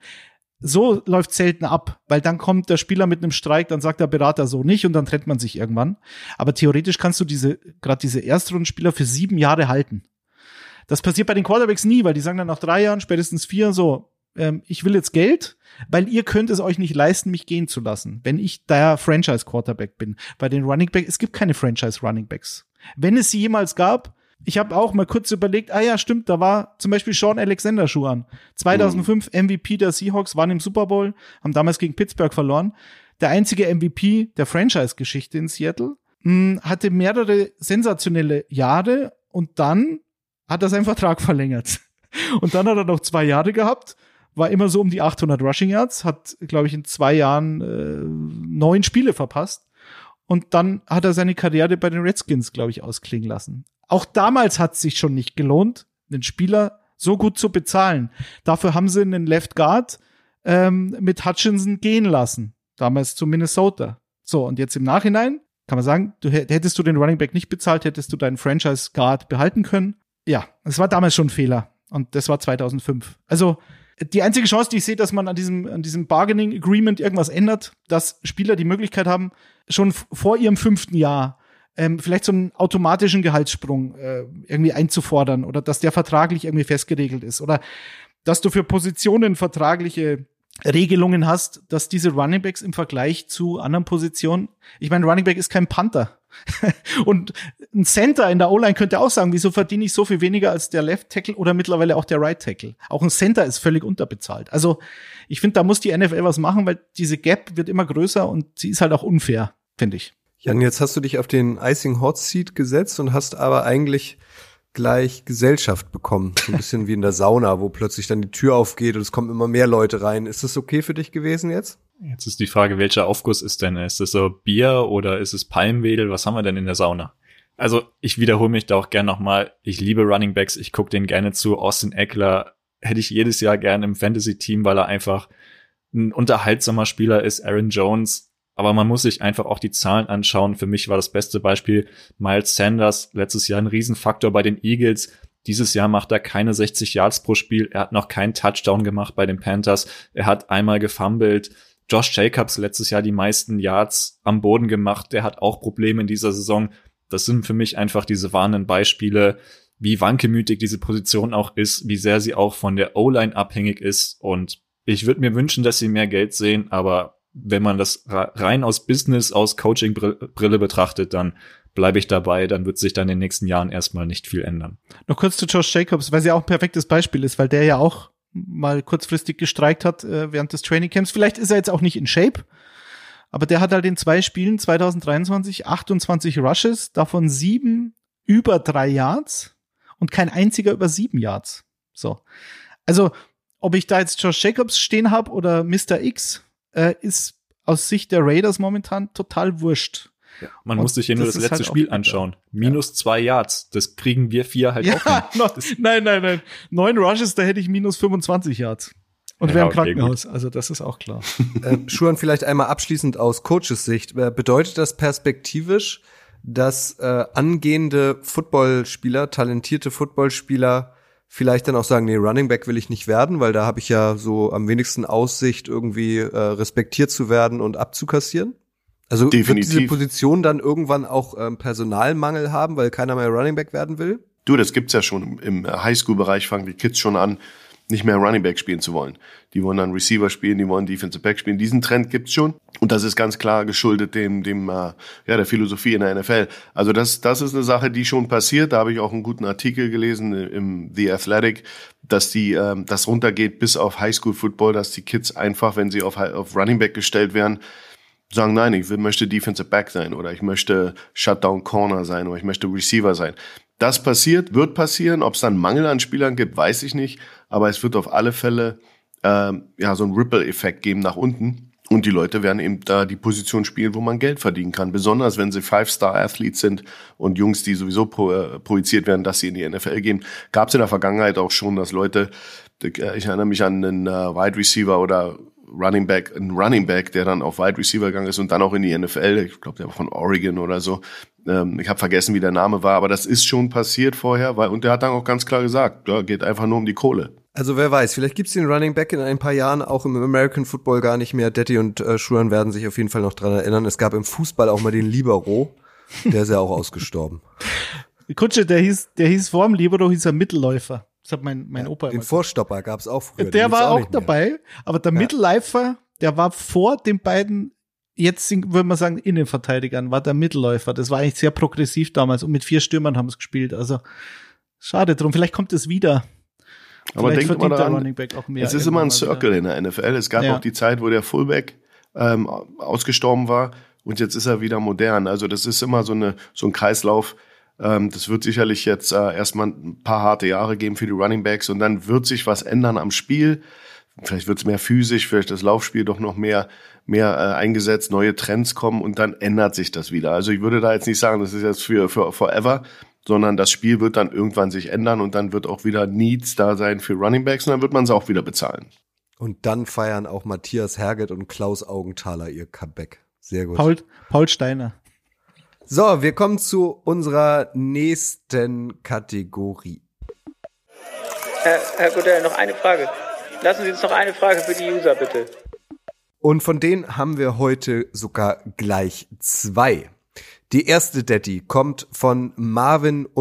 So läuft selten ab, weil dann kommt der Spieler mit einem Streik, dann sagt der Berater so nicht und dann trennt man sich irgendwann. Aber theoretisch kannst du diese, gerade diese Erstrundenspieler für sieben Jahre halten. Das passiert bei den Quarterbacks nie, weil die sagen dann nach drei Jahren, spätestens vier, so, ähm, ich will jetzt Geld, weil ihr könnt es euch nicht leisten, mich gehen zu lassen, wenn ich der Franchise-Quarterback bin. Bei den Running Backs, es gibt keine Franchise-Running Backs. Wenn es sie jemals gab, ich habe auch mal kurz überlegt, ah ja, stimmt, da war zum Beispiel Sean Alexander Schuh an. 2005 mhm. MVP der Seahawks, waren im Super Bowl, haben damals gegen Pittsburgh verloren. Der einzige MVP der Franchise-Geschichte in Seattle. Mh, hm, hatte mehrere sensationelle Jahre und dann hat er seinen Vertrag verlängert. Und dann hat er noch zwei Jahre gehabt, war immer so um die 800 Rushing Yards, hat, glaube ich, in zwei Jahren äh, neun Spiele verpasst. Und dann hat er seine Karriere bei den Redskins, glaube ich, ausklingen lassen. Auch damals hat es sich schon nicht gelohnt, einen Spieler so gut zu bezahlen. Dafür haben sie einen Left Guard ähm, mit Hutchinson gehen lassen. Damals zu Minnesota. So, und jetzt im Nachhinein kann man sagen, du hättest du den Running Back nicht bezahlt, hättest du deinen Franchise Guard behalten können. Ja, es war damals schon ein Fehler. Und das war 2005. Also, die einzige Chance, die ich sehe, dass man an diesem, an diesem Bargaining Agreement irgendwas ändert, dass Spieler die Möglichkeit haben, schon vor ihrem fünften Jahr ähm, vielleicht so einen automatischen Gehaltssprung äh, irgendwie einzufordern oder dass der vertraglich irgendwie festgeregelt ist oder dass du für Positionen vertragliche Regelungen hast, dass diese Runningbacks im Vergleich zu anderen Positionen, ich meine, Runningback ist kein Panther. und ein Center in der O-Line könnte auch sagen, wieso verdiene ich so viel weniger als der Left Tackle oder mittlerweile auch der Right Tackle? Auch ein Center ist völlig unterbezahlt. Also ich finde, da muss die NFL was machen, weil diese Gap wird immer größer und sie ist halt auch unfair, finde ich. Jan, jetzt hast du dich auf den Icing Hot Seat gesetzt und hast aber eigentlich gleich Gesellschaft bekommen. So ein bisschen wie in der Sauna, wo plötzlich dann die Tür aufgeht und es kommen immer mehr Leute rein. Ist das okay für dich gewesen jetzt? Jetzt ist die Frage, welcher Aufguss ist denn? Ist das so Bier oder ist es Palmwedel? Was haben wir denn in der Sauna? Also ich wiederhole mich da auch gern nochmal. Ich liebe Running Backs. Ich gucke denen gerne zu. Austin Eckler hätte ich jedes Jahr gern im Fantasy-Team, weil er einfach ein unterhaltsamer Spieler ist, Aaron Jones. Aber man muss sich einfach auch die Zahlen anschauen. Für mich war das beste Beispiel Miles Sanders, letztes Jahr ein Riesenfaktor bei den Eagles. Dieses Jahr macht er keine 60 Yards pro Spiel. Er hat noch keinen Touchdown gemacht bei den Panthers. Er hat einmal gefumbled. Josh Jacobs letztes Jahr die meisten Yards am Boden gemacht. Der hat auch Probleme in dieser Saison. Das sind für mich einfach diese warnenden Beispiele, wie wankemütig diese Position auch ist, wie sehr sie auch von der O-Line abhängig ist. Und ich würde mir wünschen, dass sie mehr Geld sehen, aber wenn man das rein aus Business, aus Coaching-Brille betrachtet, dann bleibe ich dabei, dann wird sich dann in den nächsten Jahren erstmal nicht viel ändern. Noch kurz zu Josh Jacobs, weil sie auch ein perfektes Beispiel ist, weil der ja auch mal kurzfristig gestreikt hat äh, während des Training Camps. Vielleicht ist er jetzt auch nicht in Shape, aber der hat halt in zwei Spielen 2023 28 Rushes, davon sieben über drei Yards und kein einziger über sieben Yards. So. Also, ob ich da jetzt Josh Jacobs stehen habe oder Mr. X, äh, ist aus Sicht der Raiders momentan total wurscht. Ja, man und muss sich hier nur das, das letzte halt Spiel anschauen. Minus ja. zwei Yards. Das kriegen wir vier halt ja, auch noch, Nein, nein, nein. Neun Rushes, da hätte ich minus 25 Yards. Und ja, wäre im Krankenhaus. Gut. Also das ist auch klar. äh, Schuhan, vielleicht einmal abschließend aus Coaches Sicht. Äh, bedeutet das perspektivisch, dass äh, angehende Footballspieler, talentierte Footballspieler vielleicht dann auch sagen, nee, Running Back will ich nicht werden, weil da habe ich ja so am wenigsten Aussicht, irgendwie äh, respektiert zu werden und abzukassieren? Also Definitiv. wird diese Position dann irgendwann auch ähm, Personalmangel haben, weil keiner mehr Running Back werden will? Du, das gibt's ja schon. Im Highschool-Bereich fangen die Kids schon an, nicht mehr Running Back spielen zu wollen. Die wollen dann Receiver spielen, die wollen Defensive Back spielen. Diesen Trend gibt's schon. Und das ist ganz klar geschuldet dem, dem äh, ja, der Philosophie in der NFL. Also das, das ist eine Sache, die schon passiert. Da habe ich auch einen guten Artikel gelesen im The Athletic, dass die, ähm, das runtergeht bis auf Highschool Football, dass die Kids einfach, wenn sie auf, auf Running Back gestellt werden, sagen, nein, ich möchte Defensive Back sein oder ich möchte Shutdown Corner sein oder ich möchte Receiver sein. Das passiert, wird passieren. Ob es dann Mangel an Spielern gibt, weiß ich nicht. Aber es wird auf alle Fälle äh, ja so einen Ripple-Effekt geben nach unten. Und die Leute werden eben da die Position spielen, wo man Geld verdienen kann. Besonders wenn sie Five-Star-Athletes sind und Jungs, die sowieso pro, äh, projiziert werden, dass sie in die NFL gehen. Gab es in der Vergangenheit auch schon, dass Leute, ich erinnere mich an einen äh, Wide Receiver oder Running Back, ein Running Back, der dann auf Wide Receiver gegangen ist und dann auch in die NFL. Ich glaube, der war von Oregon oder so. Ähm, ich habe vergessen, wie der Name war, aber das ist schon passiert vorher, weil und der hat dann auch ganz klar gesagt, ja, geht einfach nur um die Kohle. Also wer weiß, vielleicht gibt's den Running Back in ein paar Jahren auch im American Football gar nicht mehr. Detti und äh, Schuhan werden sich auf jeden Fall noch dran erinnern. Es gab im Fußball auch mal den Libero, der ist ja auch ausgestorben. Kutsche, der hieß, der hieß vor dem Libero, hieß er Mittelläufer. Das hat mein, mein ja, Opa Den Vorstopper gab's auch früher. Der war auch, auch dabei, aber der ja. Mittelläufer, der war vor den beiden, jetzt würde man sagen, Innenverteidigern, war der Mittelläufer. Das war eigentlich sehr progressiv damals und mit vier Stürmern haben es gespielt. Also schade drum. Vielleicht kommt es wieder. Aber denkt mal daran, es ist immer ein Circle in der NFL. Es gab ja. auch die Zeit, wo der Fullback ähm, ausgestorben war und jetzt ist er wieder modern. Also das ist immer so, eine, so ein Kreislauf, ähm, das wird sicherlich jetzt äh, erstmal ein paar harte Jahre geben für die Running Backs und dann wird sich was ändern am Spiel. Vielleicht wird es mehr physisch, vielleicht das Laufspiel doch noch mehr mehr äh, eingesetzt, neue Trends kommen und dann ändert sich das wieder. Also ich würde da jetzt nicht sagen, das ist jetzt für, für forever, sondern das Spiel wird dann irgendwann sich ändern und dann wird auch wieder Needs da sein für Running Backs und dann wird man es auch wieder bezahlen. Und dann feiern auch Matthias Herget und Klaus Augenthaler ihr Comeback. Sehr gut. Paul, Paul Steiner. So, wir kommen zu unserer nächsten Kategorie. Herr, Herr Godell, noch eine Frage. Lassen Sie uns noch eine Frage für die User, bitte. Und von denen haben wir heute sogar gleich zwei. Die erste Detti kommt von Marvin-NHG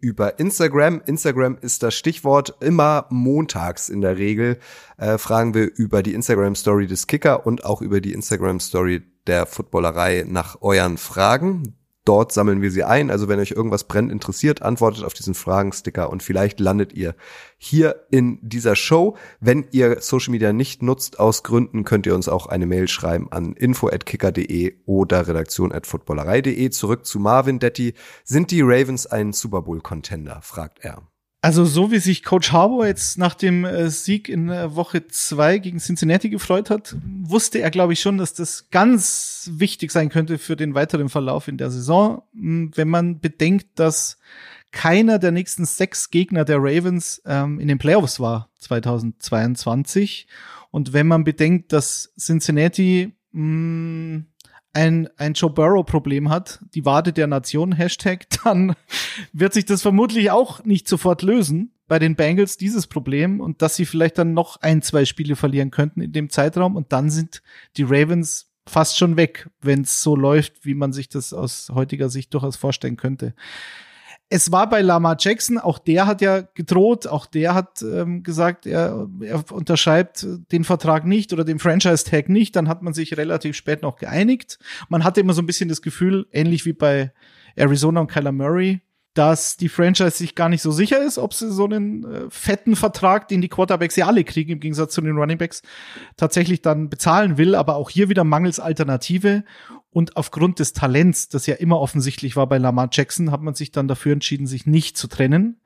über Instagram. Instagram ist das Stichwort. Immer montags in der Regel äh, fragen wir über die Instagram-Story des Kicker und auch über die Instagram-Story der Footballerei nach euren Fragen. Dort sammeln wir sie ein. Also wenn euch irgendwas brennend interessiert, antwortet auf diesen Fragensticker und vielleicht landet ihr hier in dieser Show. Wenn ihr Social Media nicht nutzt aus Gründen, könnt ihr uns auch eine Mail schreiben an info@kicker.de oder redaktion@footballerei.de. Zurück zu Marvin Detti. Sind die Ravens ein Super Bowl Contender? fragt er. Also so wie sich Coach Harbour jetzt nach dem äh, Sieg in äh, Woche zwei gegen Cincinnati gefreut hat, wusste er, glaube ich, schon, dass das ganz wichtig sein könnte für den weiteren Verlauf in der Saison. Hm, wenn man bedenkt, dass keiner der nächsten sechs Gegner der Ravens ähm, in den Playoffs war 2022. Und wenn man bedenkt, dass Cincinnati mh, mm, ein, ein Joe Burrow-Problem hat, die Wade der Nation, Hashtag, dann wird sich das vermutlich auch nicht sofort lösen bei den Bengals, dieses Problem, und dass sie vielleicht dann noch ein, zwei Spiele verlieren könnten in dem Zeitraum und dann sind die Ravens fast schon weg, wenn es so läuft, wie man sich das aus heutiger Sicht durchaus vorstellen könnte es war bei Lama Jackson, auch der hat ja gedroht, auch der hat ähm, gesagt, er, er unterschreibt den Vertrag nicht oder den Franchise-Tag nicht. Dann hat man sich relativ spät noch geeinigt. Man hatte immer so ein bisschen das Gefühl, ähnlich wie bei Arizona und Kyler Murray, dass die Franchise sich gar nicht so sicher ist, ob sie so einen äh, fetten Vertrag, den die Quarterbacks ja alle kriegen, im Gegensatz zu den Runningbacks, tatsächlich dann bezahlen will. Aber auch hier wieder mangels Alternative. Und aufgrund des Talents, das ja immer offensichtlich war bei Lamar Jackson, hat man sich dann dafür entschieden, sich nicht zu trennen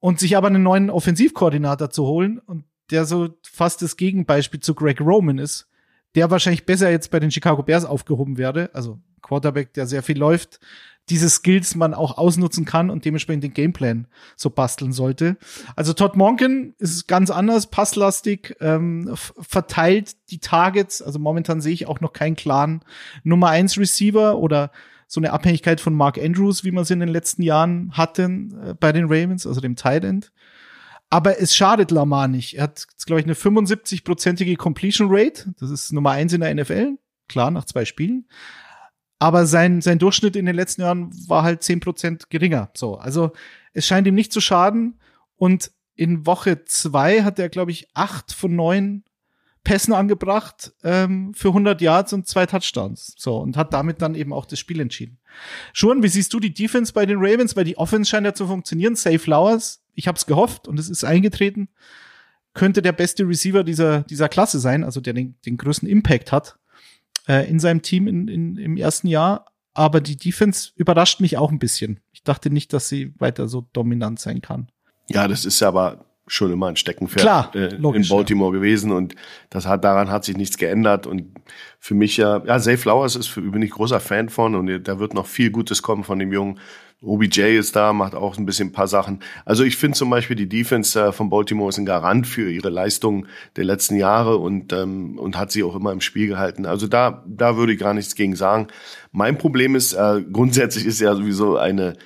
und sich aber einen neuen Offensivkoordinator zu holen und der so fast das Gegenbeispiel zu Greg Roman ist, der wahrscheinlich besser jetzt bei den Chicago Bears aufgehoben werde, also Quarterback, der sehr viel läuft, diese Skills man auch ausnutzen kann und dementsprechend den Gameplan so basteln sollte. Also Todd Monken ist ganz anders, passlastig, ähm, verteilt die Targets. Also momentan sehe ich auch noch keinen klaren Nummer eins Receiver oder so eine Abhängigkeit von Mark Andrews, wie man sie in den letzten Jahren hatten äh, bei den Ravens, also dem Tight End. Aber es schadet Lamar nicht. Er hat, glaube ich, eine 75-prozentige Completion Rate. Das ist Nummer eins in der NFL. Klar, nach zwei Spielen aber sein, sein Durchschnitt in den letzten Jahren war halt zehn Prozent geringer. So, also es scheint ihm nicht zu schaden. Und in Woche zwei hat er, glaube ich, acht von neun Pässen angebracht ähm, für 100 Yards und zwei Touchdowns. So, und hat damit dann eben auch das Spiel entschieden. Schon, wie siehst du die Defense bei den Ravens? Weil die Offense scheint ja zu funktionieren. Safe Flowers, ich habe es gehofft und es ist eingetreten. Könnte der beste Receiver dieser, dieser Klasse sein, also der den, den größten Impact hat äh, in seinem Team in, in, im ersten Jahr. Aber die Defense überrascht mich auch ein bisschen. Ich dachte nicht, dass sie weiter so dominant sein kann. Ja, das ist aber schon immer ein Steckenpferd Klar, äh, logisch, in Baltimore ja. gewesen und das hat daran hat sich nichts geändert und für mich ja ja Zay Flowers ist für bin ich großer Fan von und da wird noch viel Gutes kommen von dem Jungen OBJ ist da, macht auch ein bisschen ein paar Sachen. Also ich finde zum Beispiel die Defense äh, von Baltimore ist ein Garant für ihre Leistung der letzten Jahre und, ähm, und hat sie auch immer im Spiel gehalten. Also da, da würde ich gar nichts gegen sagen. Mein Problem ist, äh, grundsätzlich ist ja sowieso eine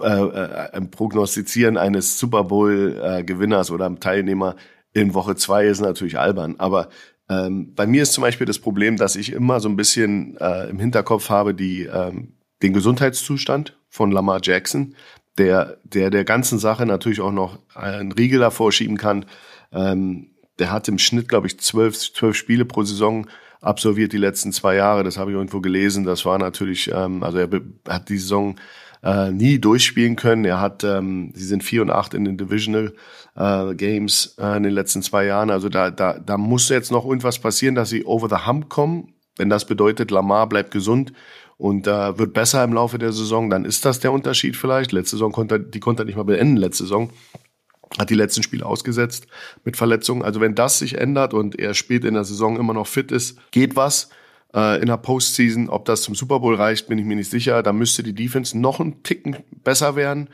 äh, äh, Prognostizieren eines Super Bowl-Gewinners äh, oder Teilnehmer in Woche zwei ist natürlich albern. Aber ähm, bei mir ist zum Beispiel das Problem, dass ich immer so ein bisschen äh, im Hinterkopf habe, die ähm, den Gesundheitszustand von Lamar Jackson, der, der der ganzen Sache natürlich auch noch einen Riegel davor schieben kann. Ähm, der hat im Schnitt, glaube ich, zwölf, zwölf Spiele pro Saison absolviert die letzten zwei Jahre. Das habe ich irgendwo gelesen. Das war natürlich, ähm, also er hat die Saison äh, nie durchspielen können. Er hat, ähm, sie sind vier und acht in den Divisional äh, Games äh, in den letzten zwei Jahren. Also da, da, da muss jetzt noch irgendwas passieren, dass sie over the hump kommen. Wenn das bedeutet, Lamar bleibt gesund und äh, wird besser im Laufe der Saison, dann ist das der Unterschied vielleicht. Letzte Saison konnte die konnte er nicht mal beenden, letzte Saison. Hat die letzten Spiele ausgesetzt mit Verletzungen. Also wenn das sich ändert und er spät in der Saison immer noch fit ist, geht was äh, in der Postseason. Ob das zum Super Bowl reicht, bin ich mir nicht sicher. Da müsste die Defense noch ein Ticken besser werden.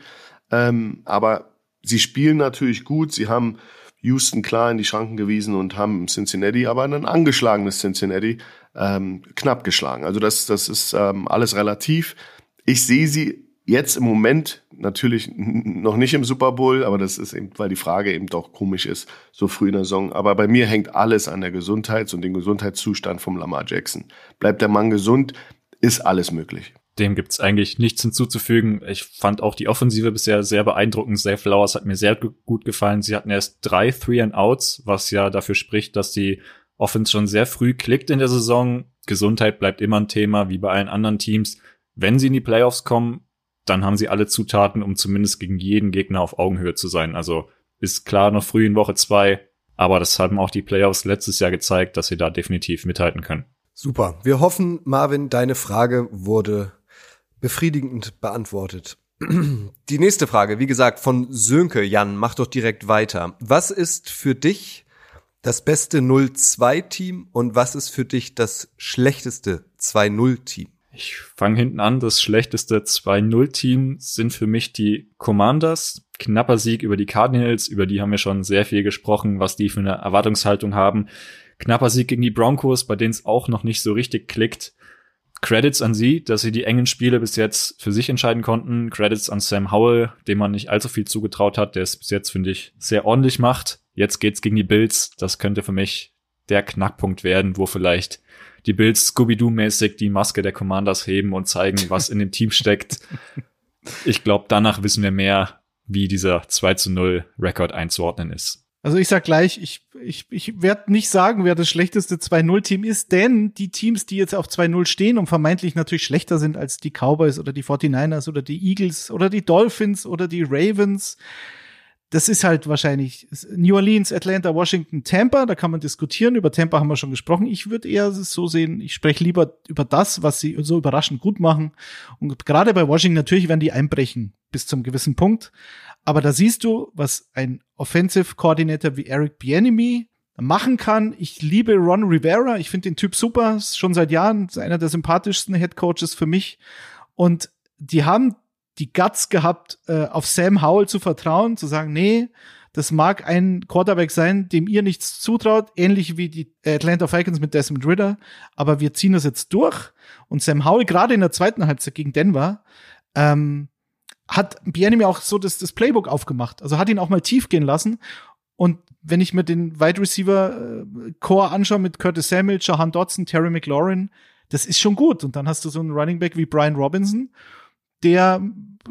Ähm, aber sie spielen natürlich gut. Sie haben Houston klar in die Schranken gewiesen und haben Cincinnati, aber ein angeschlagenes Cincinnati ähm, knapp geschlagen. Also das, das ist ähm, alles relativ. Ich sehe sie jetzt im Moment natürlich noch nicht im Super Bowl, aber das ist eben, weil die Frage eben doch komisch ist, so früh in der Saison. Aber bei mir hängt alles an der Gesundheits- und dem Gesundheitszustand vom Lamar Jackson. Bleibt der Mann gesund, ist alles möglich. Dem gibt's eigentlich nichts hinzuzufügen. Ich fand auch die Offensive bisher sehr beeindruckend. Zay Flowers hat mir sehr gut gefallen. Sie hatten erst drei Three and Outs, was ja dafür spricht, dass die Offense schon sehr früh klickt in der Saison. Gesundheit bleibt immer ein Thema, wie bei allen anderen Teams. Wenn sie in die Playoffs kommen, dann haben sie alle Zutaten, um zumindest gegen jeden Gegner auf Augenhöhe zu sein. Also ist klar noch früh in Woche zwei, aber das haben auch die Playoffs letztes Jahr gezeigt, dass sie da definitiv mithalten können. Super. Wir hoffen, Marvin, deine Frage wurde befriedigend beantwortet. Die nächste Frage, wie gesagt, von Sönke. Jan, mach doch direkt weiter. Was ist für dich das beste 0-2-Team und was ist für dich das schlechteste 2-0-Team? Ich fange hinten an. Das schlechteste 2-0-Team sind für mich die Commanders. Knapper Sieg über die Cardinals, über die haben wir schon sehr viel gesprochen, was die für eine Erwartungshaltung haben. Knapper Sieg gegen die Broncos, bei denen es auch noch nicht so richtig klickt. Credits an sie, dass sie die engen Spiele bis jetzt für sich entscheiden konnten. Credits an Sam Howell, dem man nicht allzu viel zugetraut hat, der es bis jetzt, finde ich, sehr ordentlich macht. Jetzt geht's gegen die Bills. Das könnte für mich der Knackpunkt werden, wo vielleicht die Bills Scooby-Doo-mäßig die Maske der Commanders heben und zeigen, was in dem Team steckt. Ich glaube, danach wissen wir mehr, wie dieser 2 zu 0 Rekord einzuordnen ist. Also ich sag gleich, ich, ich, ich werde nicht sagen, wer das schlechteste 2-0-Team ist, denn die Teams, die jetzt auf 2-0 stehen und vermeintlich natürlich schlechter sind als die Cowboys oder die 49ers oder die Eagles oder die Dolphins oder die Ravens, das ist halt wahrscheinlich New Orleans, Atlanta, Washington, Tampa. Da kann man diskutieren. Über Tampa haben wir schon gesprochen. Ich würde eher so sehen, ich spreche lieber über das, was sie so überraschend gut machen. Und gerade bei Washington natürlich werden die einbrechen bis zum gewissen Punkt. Aber da siehst du, was ein Offensive Coordinator wie Eric Bieniemy machen kann. Ich liebe Ron Rivera. Ich finde den Typ super. Ist schon seit Jahren einer der sympathischsten Head Coaches für mich. Und die haben die Guts gehabt, äh, auf Sam Howell zu vertrauen, zu sagen, nee, das mag ein Quarterback sein, dem ihr nichts zutraut, ähnlich wie die Atlanta Falcons mit Desmond Ritter, aber wir ziehen das jetzt durch. Und Sam Howell, gerade in der zweiten Halbzeit gegen Denver, ähm, hat Bienemy auch so das, das Playbook aufgemacht. Also hat ihn auch mal tief gehen lassen. Und wenn ich mir den Wide Receiver äh, Core anschaue mit Curtis Samuel, Jahan Dodson, Terry McLaurin, das ist schon gut. Und dann hast du so einen Running Back wie Brian Robinson, der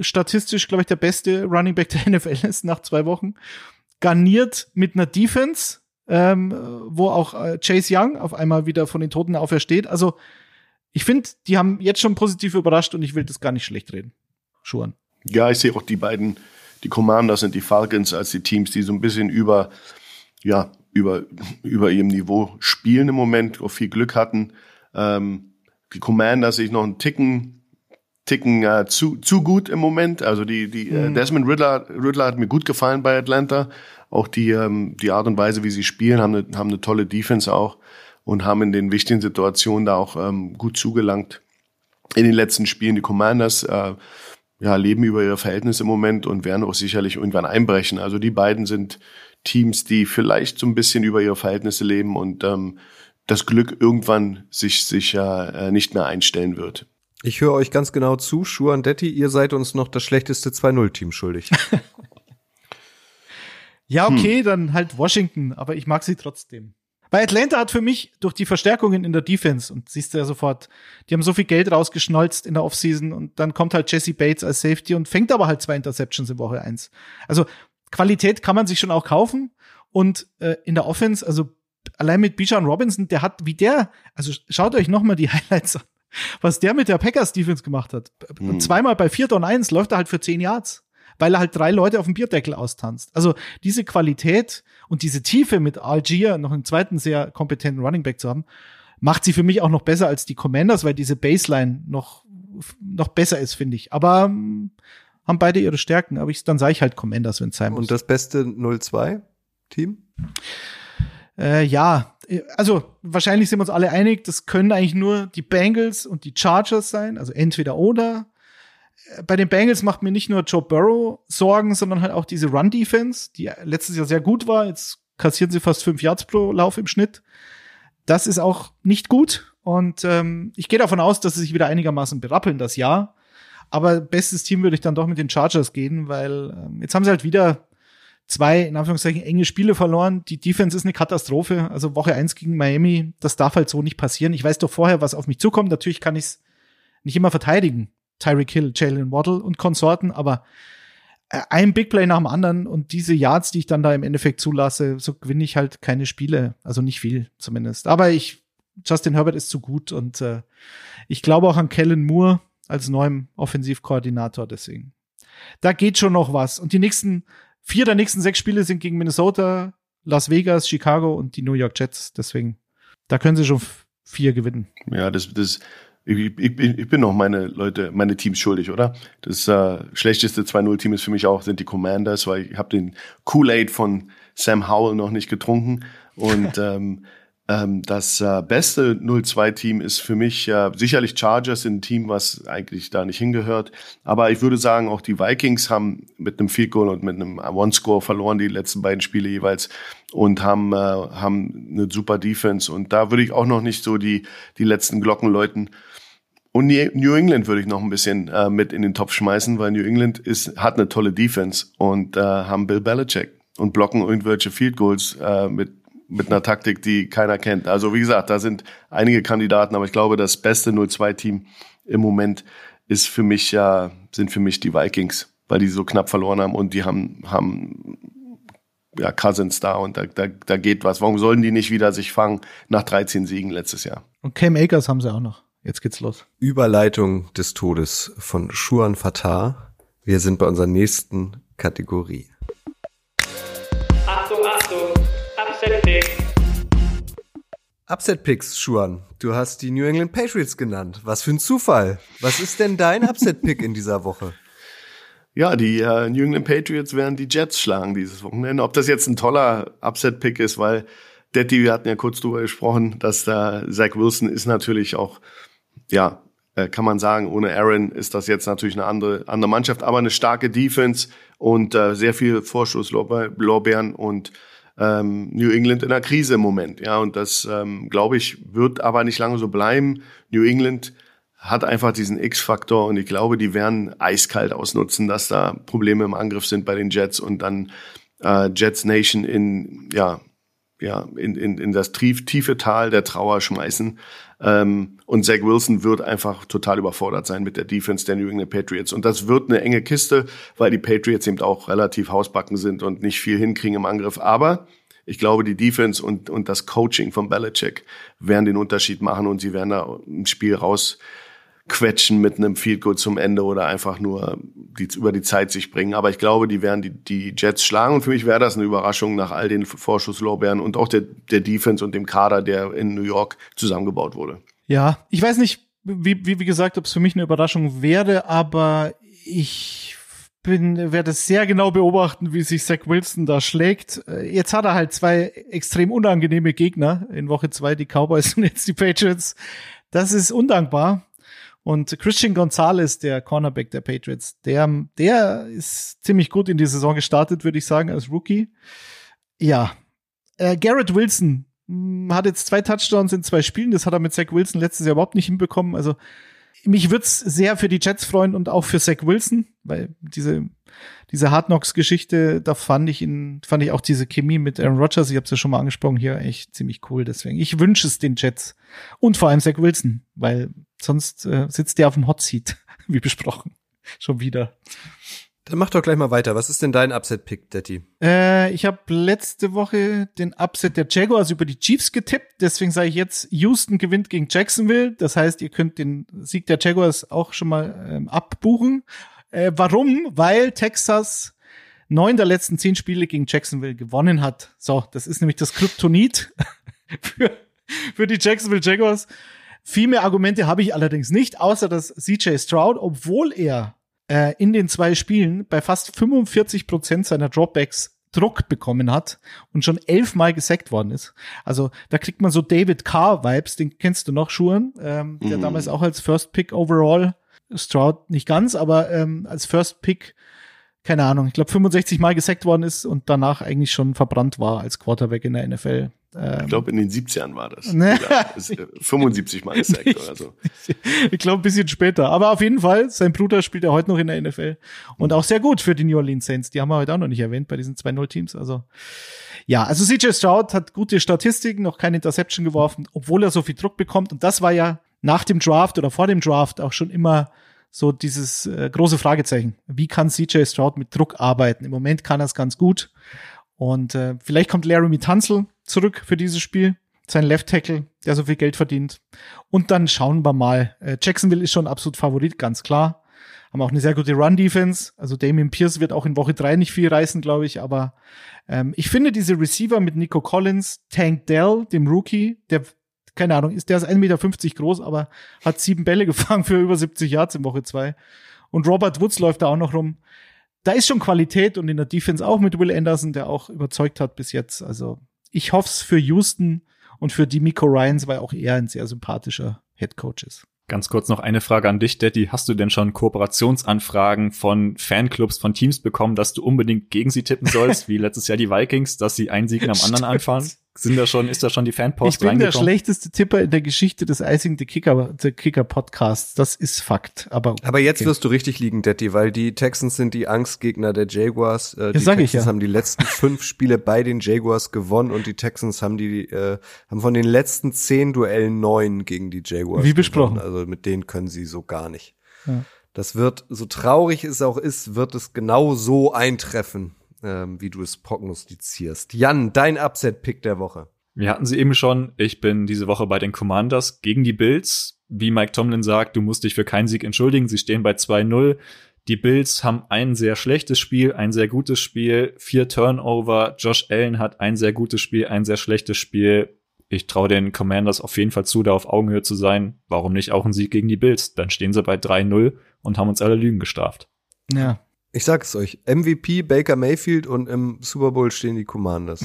statistisch, glaube ich, der beste Running Back der NFL ist nach zwei Wochen. Garniert mit einer Defense, ähm, wo auch äh, Chase Young auf einmal wieder von den Toten aufersteht. Also ich finde, die haben jetzt schon positiv überrascht und ich will das gar nicht schlecht reden. Schuhen. Ja, ich sehe auch die beiden, die Commanders und die Falcons als die Teams, die so ein bisschen über, ja, über, über ihrem Niveau spielen im Moment, auch viel Glück hatten. Ähm, die Commanders sehe ich noch einen Ticken, Ticken äh, zu, zu gut im Moment. Also die, die äh, mhm. Desmond Riddler, Riddler hat mir gut gefallen bei Atlanta. Auch die, ähm, die Art und Weise, wie sie spielen, haben eine, haben eine tolle Defense auch und haben in den wichtigen Situationen da auch ähm, gut zugelangt. In den letzten Spielen die Commanders äh, ja, leben über ihre Verhältnisse im Moment und werden auch sicherlich irgendwann einbrechen. Also die beiden sind Teams, die vielleicht so ein bisschen über ihre Verhältnisse leben und ähm, das Glück irgendwann sich sich äh, nicht mehr einstellen wird. Ich höre euch ganz genau zu, Schuan Detti, ihr seid uns noch das schlechteste 2-0-Team schuldig. ja, okay, hm. dann halt Washington, aber ich mag sie trotzdem. Bei Atlanta hat für mich durch die Verstärkungen in der Defense und siehst du ja sofort, die haben so viel Geld rausgeschnolzt in der Offseason und dann kommt halt Jesse Bates als Safety und fängt aber halt zwei Interceptions in Woche eins. Also Qualität kann man sich schon auch kaufen und äh, in der Offense, also allein mit Bijan Robinson, der hat, wie der, also schaut euch nochmal die Highlights an, was der mit der Packers Defense gemacht hat. Mhm. Zweimal bei 4 und 1 läuft er halt für 10 Yards weil er halt drei Leute auf dem Bierdeckel austanzt. Also diese Qualität und diese Tiefe mit Algier, noch einen zweiten sehr kompetenten Running Back zu haben, macht sie für mich auch noch besser als die Commanders, weil diese Baseline noch, noch besser ist, finde ich. Aber ähm, haben beide ihre Stärken, aber ich, dann sage ich halt Commanders, wenn es sein muss. Und das beste 0-2-Team? Äh, ja, also wahrscheinlich sind wir uns alle einig, das können eigentlich nur die Bengals und die Chargers sein, also entweder oder bei den Bengals macht mir nicht nur Joe Burrow Sorgen, sondern halt auch diese Run-Defense, die letztes Jahr sehr gut war. Jetzt kassieren sie fast fünf Yards pro Lauf im Schnitt. Das ist auch nicht gut. Und ähm, ich gehe davon aus, dass sie sich wieder einigermaßen berappeln das Jahr. Aber bestes Team würde ich dann doch mit den Chargers gehen, weil ähm, jetzt haben sie halt wieder zwei, in Anführungszeichen, enge Spiele verloren. Die Defense ist eine Katastrophe. Also Woche eins gegen Miami, das darf halt so nicht passieren. Ich weiß doch vorher, was auf mich zukommt. Natürlich kann ich es nicht immer verteidigen. Tyreek Hill, Jalen Waddle und Konsorten, aber äh, ein Big Play nach dem anderen und diese Yards, die ich dann da im Endeffekt zulasse, so gewinne ich halt keine Spiele, also nicht viel zumindest. Aber ich, Justin Herbert ist zu gut und äh, ich glaube auch an Kellen Moore als neuem Offensivkoordinator, deswegen. Da geht schon noch was. Und die nächsten, vier der nächsten sechs Spiele sind gegen Minnesota, Las Vegas, Chicago und die New York Jets, deswegen. Da können sie schon vier gewinnen. Ja, das, das ich, ich, ich bin noch meine Leute, meine Teams schuldig, oder? Das äh, schlechteste 2-0-Team ist für mich auch, sind die Commanders, weil ich habe den Kool-Aid von Sam Howell noch nicht getrunken. Und ähm, Ähm, das äh, beste 0-2-Team ist für mich äh, sicherlich Chargers ein Team, was eigentlich da nicht hingehört. Aber ich würde sagen, auch die Vikings haben mit einem Field Goal und mit einem One-Score verloren die letzten beiden Spiele jeweils und haben, äh, haben eine super Defense. Und da würde ich auch noch nicht so die, die letzten Glocken läuten. Und New England würde ich noch ein bisschen äh, mit in den Topf schmeißen, weil New England ist, hat eine tolle Defense und äh, haben Bill Belichick und blocken irgendwelche Field Goals äh, mit mit einer Taktik, die keiner kennt. Also wie gesagt, da sind einige Kandidaten, aber ich glaube, das beste 0-2-Team im Moment ist für mich ja, sind für mich die Vikings, weil die so knapp verloren haben und die haben, haben ja, Cousins da und da, da, da geht was. Warum sollen die nicht wieder sich fangen nach 13 Siegen letztes Jahr? Und Cam Akers haben sie auch noch. Jetzt geht's los. Überleitung des Todes von Schuan Fatah. Wir sind bei unserer nächsten Kategorie. Upset Pick. Upset Picks, Schuan. Du hast die New England Patriots genannt. Was für ein Zufall. Was ist denn dein Upset Pick in dieser Woche? Ja, die äh, New England Patriots werden die Jets schlagen dieses Wochenende. Ob das jetzt ein toller Upset Pick ist, weil Detti, wir hatten ja kurz drüber gesprochen, dass da Zach Wilson ist natürlich auch, ja, äh, kann man sagen, ohne Aaron ist das jetzt natürlich eine andere, andere Mannschaft, aber eine starke Defense und äh, sehr viel Vorschusslorbeeren und ähm, New England in einer Krise im Moment. Ja, und das, ähm, glaube ich, wird aber nicht lange so bleiben. New England hat einfach diesen X-Faktor und ich glaube, die werden eiskalt ausnutzen, dass da Probleme im Angriff sind bei den Jets und dann äh, Jets Nation in, ja, ja, in, in, in das tief, tiefe Tal der Trauer schmeißen. Ähm, und Zach Wilson wird einfach total überfordert sein mit der Defense der New England Patriots. Und das wird eine enge Kiste, weil die Patriots eben auch relativ hausbacken sind und nicht viel hinkriegen im Angriff. Aber ich glaube, die Defense und, und das Coaching von Belichick werden den Unterschied machen und sie werden da ein Spiel raus quetschen mit einem Field Goal zum Ende oder einfach nur die, über die Zeit sich bringen. Aber ich glaube, die werden die, die Jets schlagen und für mich wäre das eine Überraschung nach all den Vorschusslorbeeren und auch der, der Defense und dem Kader, der in New York zusammengebaut wurde. Ja, ich weiß nicht, wie, wie, wie gesagt, ob es für mich eine Überraschung wäre, aber ich bin, werde sehr genau beobachten, wie sich Zach Wilson da schlägt. Jetzt hat er halt zwei extrem unangenehme Gegner in Woche zwei, die Cowboys und jetzt die Patriots. Das ist undankbar. Und Christian Gonzalez, der Cornerback der Patriots, der, der ist ziemlich gut in die Saison gestartet, würde ich sagen, als Rookie. Ja. Äh, Garrett Wilson mh, hm, hat jetzt zwei Touchdowns in zwei Spielen. Das hat er mit Zach Wilson letztes Jahr überhaupt nicht hinbekommen. Also mich würde es sehr für die Jets freuen und auch für Zach Wilson, weil diese diese Hard Knocks Geschichte, da fand ich ihn, fand ich auch diese Chemie mit Aaron Rodgers, ich habe es ja schon mal angesprochen hier, echt ziemlich cool. Deswegen, ich wünsche es den Jets und vor allem Zach Wilson, weil sonst äh, sitzt der auf dem Hot Seat, wie besprochen, schon wieder. Dann mach doch gleich mal weiter. Was ist denn dein Upset-Pick, Daddy? Äh, ich habe letzte Woche den Upset der Jaguars über die Chiefs getippt. Deswegen sage ich jetzt, Houston gewinnt gegen Jacksonville. Das heißt, ihr könnt den Sieg der Jaguars auch schon mal ähm, abbuchen. Äh, warum? Weil Texas neun der letzten zehn Spiele gegen Jacksonville gewonnen hat. So, das ist nämlich das Kryptonit für, für die Jacksonville Jaguars. Viel mehr Argumente habe ich allerdings nicht, außer dass CJ Stroud, obwohl er äh, in den zwei Spielen bei fast 45 Prozent seiner Dropbacks Druck bekommen hat und schon elfmal gesackt worden ist. Also da kriegt man so David Carr-Vibes, den kennst du noch, Schuhen, ähm, der mhm. damals auch als First Pick overall, Stroud nicht ganz, aber ähm, als First Pick, keine Ahnung, ich glaube 65 Mal gesackt worden ist und danach eigentlich schon verbrannt war als Quarterback in der NFL. Ähm, ich glaube, in den 70ern war das. Ne? 75 Mal gesackt oder so. Ich glaube, ein bisschen später. Aber auf jeden Fall, sein Bruder spielt ja heute noch in der NFL. Und auch sehr gut für die New Orleans Saints. Die haben wir heute auch noch nicht erwähnt bei diesen 2-0-Teams. Also, ja, also CJ Stroud hat gute Statistiken, noch keine Interception geworfen, obwohl er so viel Druck bekommt. Und das war ja nach dem Draft oder vor dem Draft auch schon immer so dieses äh, große Fragezeichen. Wie kann CJ Stroud mit Druck arbeiten? Im Moment kann er es ganz gut. Und äh, vielleicht kommt Laramie Tunzel zurück für dieses Spiel. Sein Left Tackle, der so viel Geld verdient. Und dann schauen wir mal. Äh, Jacksonville ist schon absolut Favorit, ganz klar. Haben auch eine sehr gute Run-Defense. Also Damien Pierce wird auch in Woche drei nicht viel reißen, glaube ich. Aber ähm, ich finde diese Receiver mit Nico Collins, Tank Dell, dem Rookie, der, keine Ahnung, ist der ist 1,50 Meter groß, aber hat sieben Bälle gefangen für über 70 Yards in Woche zwei. Und Robert Woods läuft da auch noch rum da ist schon Qualität und in der Defense auch mit Will Anderson, der auch überzeugt hat bis jetzt. Also ich hoffe es für Houston und für Demico Ryans, weil auch er ein sehr sympathischer Head Coach ist. Ganz kurz noch eine Frage an dich, Daddy. Hast du denn schon Kooperationsanfragen von Fanclubs, von Teams bekommen, dass du unbedingt gegen sie tippen sollst, wie letztes Jahr die Vikings, dass sie einen Sieg am anderen einfahren? Sind da schon, ist da schon die Fanpost Ich bin der schlechteste Tipper in der Geschichte des Icing the Kicker, the Kicker Podcasts. Das ist Fakt. Aber, okay. Aber jetzt wirst du richtig liegen, Detti, weil die Texans sind die Angstgegner der Jaguars. Äh, die sag ich Texans ja. haben die letzten fünf Spiele bei den Jaguars gewonnen und die Texans haben die, äh, haben von den letzten zehn Duellen neun gegen die Jaguars. Wie besprochen. Gewonnen. Also mit denen können sie so gar nicht. Ja. Das wird, so traurig es auch ist, wird es genau so eintreffen, ähm, wie du es prognostizierst. Jan, dein Upset-Pick der Woche. Wir hatten sie eben schon. Ich bin diese Woche bei den Commanders gegen die Bills. Wie Mike Tomlin sagt, du musst dich für keinen Sieg entschuldigen. Sie stehen bei 2-0. Die Bills haben ein sehr schlechtes Spiel, ein sehr gutes Spiel, vier Turnover. Josh Allen hat ein sehr gutes Spiel, ein sehr schlechtes Spiel. Ich traue den Commanders auf jeden Fall zu, da auf Augenhöhe zu sein. Warum nicht auch ein Sieg gegen die Bills? Dann stehen sie bei 3-0 und haben uns alle Lügen gestraft. Ja. Ich sag es euch, MVP Baker Mayfield und im Super Bowl stehen die Commanders.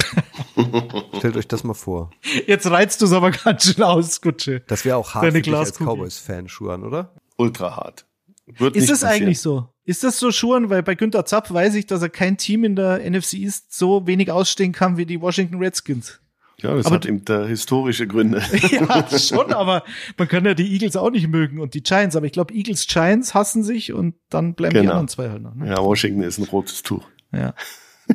Stellt euch das mal vor. Jetzt reizt du es aber ganz schön aus, Kutsche. Das wäre auch hart Deine für dich als. Cowboys-Fan, Schuhan, oder? Ultra hart. Wird Ist das passieren. eigentlich so? Ist das so schon? Weil bei Günther Zapp weiß ich, dass er kein Team in der NFC East so wenig ausstehen kann wie die Washington Redskins. Ja, das Aber hat eben da historische Gründe. ja, schon, aber man kann ja die Eagles auch nicht mögen und die Giants. Aber ich glaube, Eagles, Giants hassen sich und dann bleiben die Genau. anderen zwei halt noch. Ne? Ja, Washington ist ein rotes Tuch. Ja.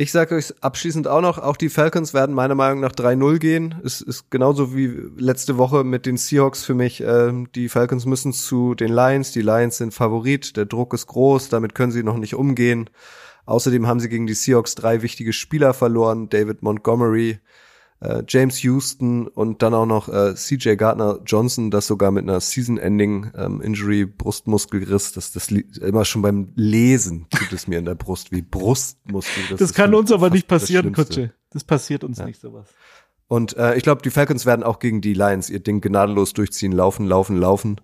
Ich sage euch abschließend auch noch, auch die Falcons werden meiner Meinung nach 3-0 gehen. Es ist genauso wie letzte Woche mit den Seahawks für mich. Ähm, die Falcons müssen zu den Lions. Die Lions sind Favorit. Der Druck ist groß. Damit können sie noch nicht umgehen. Außerdem haben sie gegen die Seahawks drei wichtige Spieler verloren. David Montgomery, äh, James Houston und dann auch noch äh, CJ Gardner Johnson, das sogar mit einer Season-Ending ähm, Injury, Brustmuskelriss, das, das immer schon beim Lesen tut es mir in der Brust wie Brustmuskel. Das, ist kann uns aber nicht das passieren, Schlimmste. Kutsche. Das passiert uns nicht sowas. Und äh, ich glaube, die Falcons werden auch gegen die Lions ihr Ding gnadenlos durchziehen, laufen, laufen, laufen.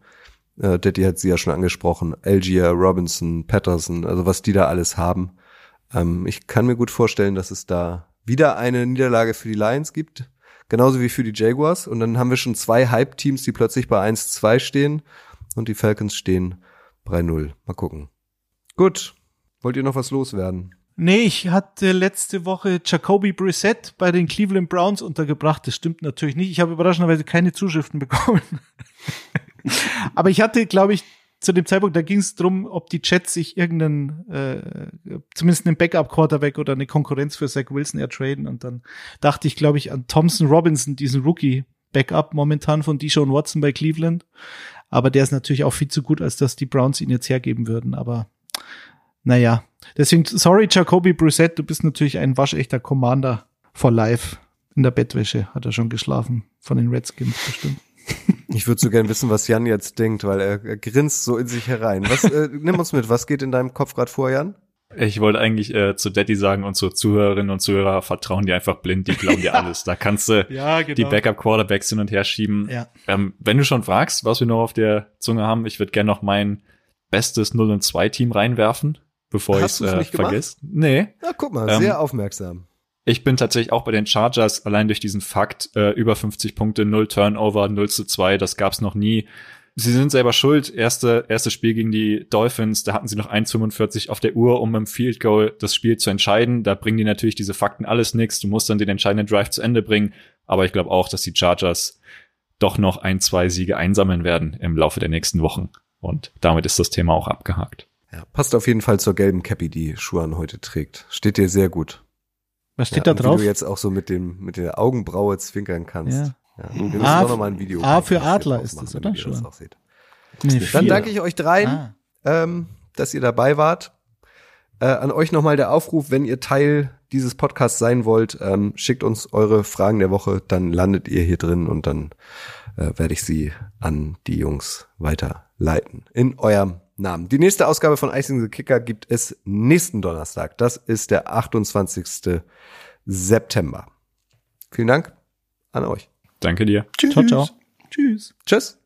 Äh, Daddy hat sie ja schon angesprochen. Algier, Robinson, Patterson, also was die da alles haben. Ähm, ich kann mir gut vorstellen, dass es da wieder eine Niederlage für die Lions gibt, genauso wie für die Jaguars. Und dann haben wir schon zwei Hype-Teams, die plötzlich bei 1-2 stehen und die Falcons stehen bei 0. Mal gucken. Gut. Wollt ihr noch was loswerden? Nee, ich hatte letzte Woche Jacoby Brissett bei den Cleveland Browns untergebracht. Das stimmt natürlich nicht. Ich habe überraschenderweise keine Zuschriften bekommen. Aber ich hatte, glaube ich, zu dem Zeitpunkt, da ging es drum, ob die Jets sich irgendeinen, äh, zumindest einen Backup-Quarterback oder eine Konkurrenz für Zach Wilson ertraden. Und dann dachte ich, glaube ich, an Thompson Robinson, diesen Rookie-Backup momentan von Deshaun Watson bei Cleveland. Aber der ist natürlich auch viel zu gut, als dass die Browns ihn jetzt hergeben würden. Aber naja, deswegen, sorry, Jacoby Brissett, du bist natürlich ein waschechter Commander for life. In der Bettwäsche hat er schon geschlafen, von den Redskins bestimmt. Ich würde so gern wissen, was Jan jetzt denkt, weil er, er grinst so in sich herein. Was, äh, nimm uns mit, was geht in deinem Kopf gerade vor, Jan? Ich wollte eigentlich äh, zu Daddy sagen und zu Zuhörerinnen und Zuhörer vertrauen dir einfach blind, die glauben dir alles. Da kannst du Ja, genau. die Backup-Quarterbacks hin und her schieben. Ja. Ähm, wenn du schon fragst, was wir noch auf der Zunge haben, ich würde gerne noch mein bestes 0 und 2 Team reinwerfen, bevor ich Hast es äh, nicht gemacht? vergesse. Nee. Na, guck mal, Ähm, sehr aufmerksam. Ich bin tatsächlich auch bei den Chargers allein durch diesen Fakt äh, über 50 Punkte, 0 Turnover, 0 zu 2, das gab's noch nie. Sie sind selber schuld. Erste, erstes Spiel gegen die Dolphins, da hatten sie noch 1,45 auf der Uhr, um im Field Goal das Spiel zu entscheiden. Da bringen die natürlich diese Fakten alles nix. Du musst dann den entscheidenden Drive zu Ende bringen. Aber ich glaube auch, dass die Chargers doch noch ein, zwei Siege einsammeln werden im Laufe der nächsten Wochen. Und damit ist das Thema auch abgehakt. Ja, passt auf jeden Fall zur gelben Cappy, die Schuhan heute trägt. Steht dir sehr gut. Was ja, steht da und drauf? Wie du jetzt auch so mit dem mit der Augenbraue zwinkern kannst. Ja. Ja. Wir müssen A- auch noch mal ein Video. A für Adler ist das, oder? ihr das auch seht. Nee, Dann danke ich euch dreien, Ah. ähm, dass ihr dabei wart. Äh, an euch nochmal der Aufruf, wenn ihr Teil dieses Podcasts sein wollt, ähm, schickt uns eure Fragen der Woche, dann landet ihr hier drin und dann äh, werde ich sie an die Jungs weiterleiten. In eurem Namen. Die nächste Ausgabe von Icing the Kicker gibt es nächsten Donnerstag. Das ist der 28. September. Vielen Dank an euch. Danke dir. Ciao, ciao. Tschüss. Tschüss.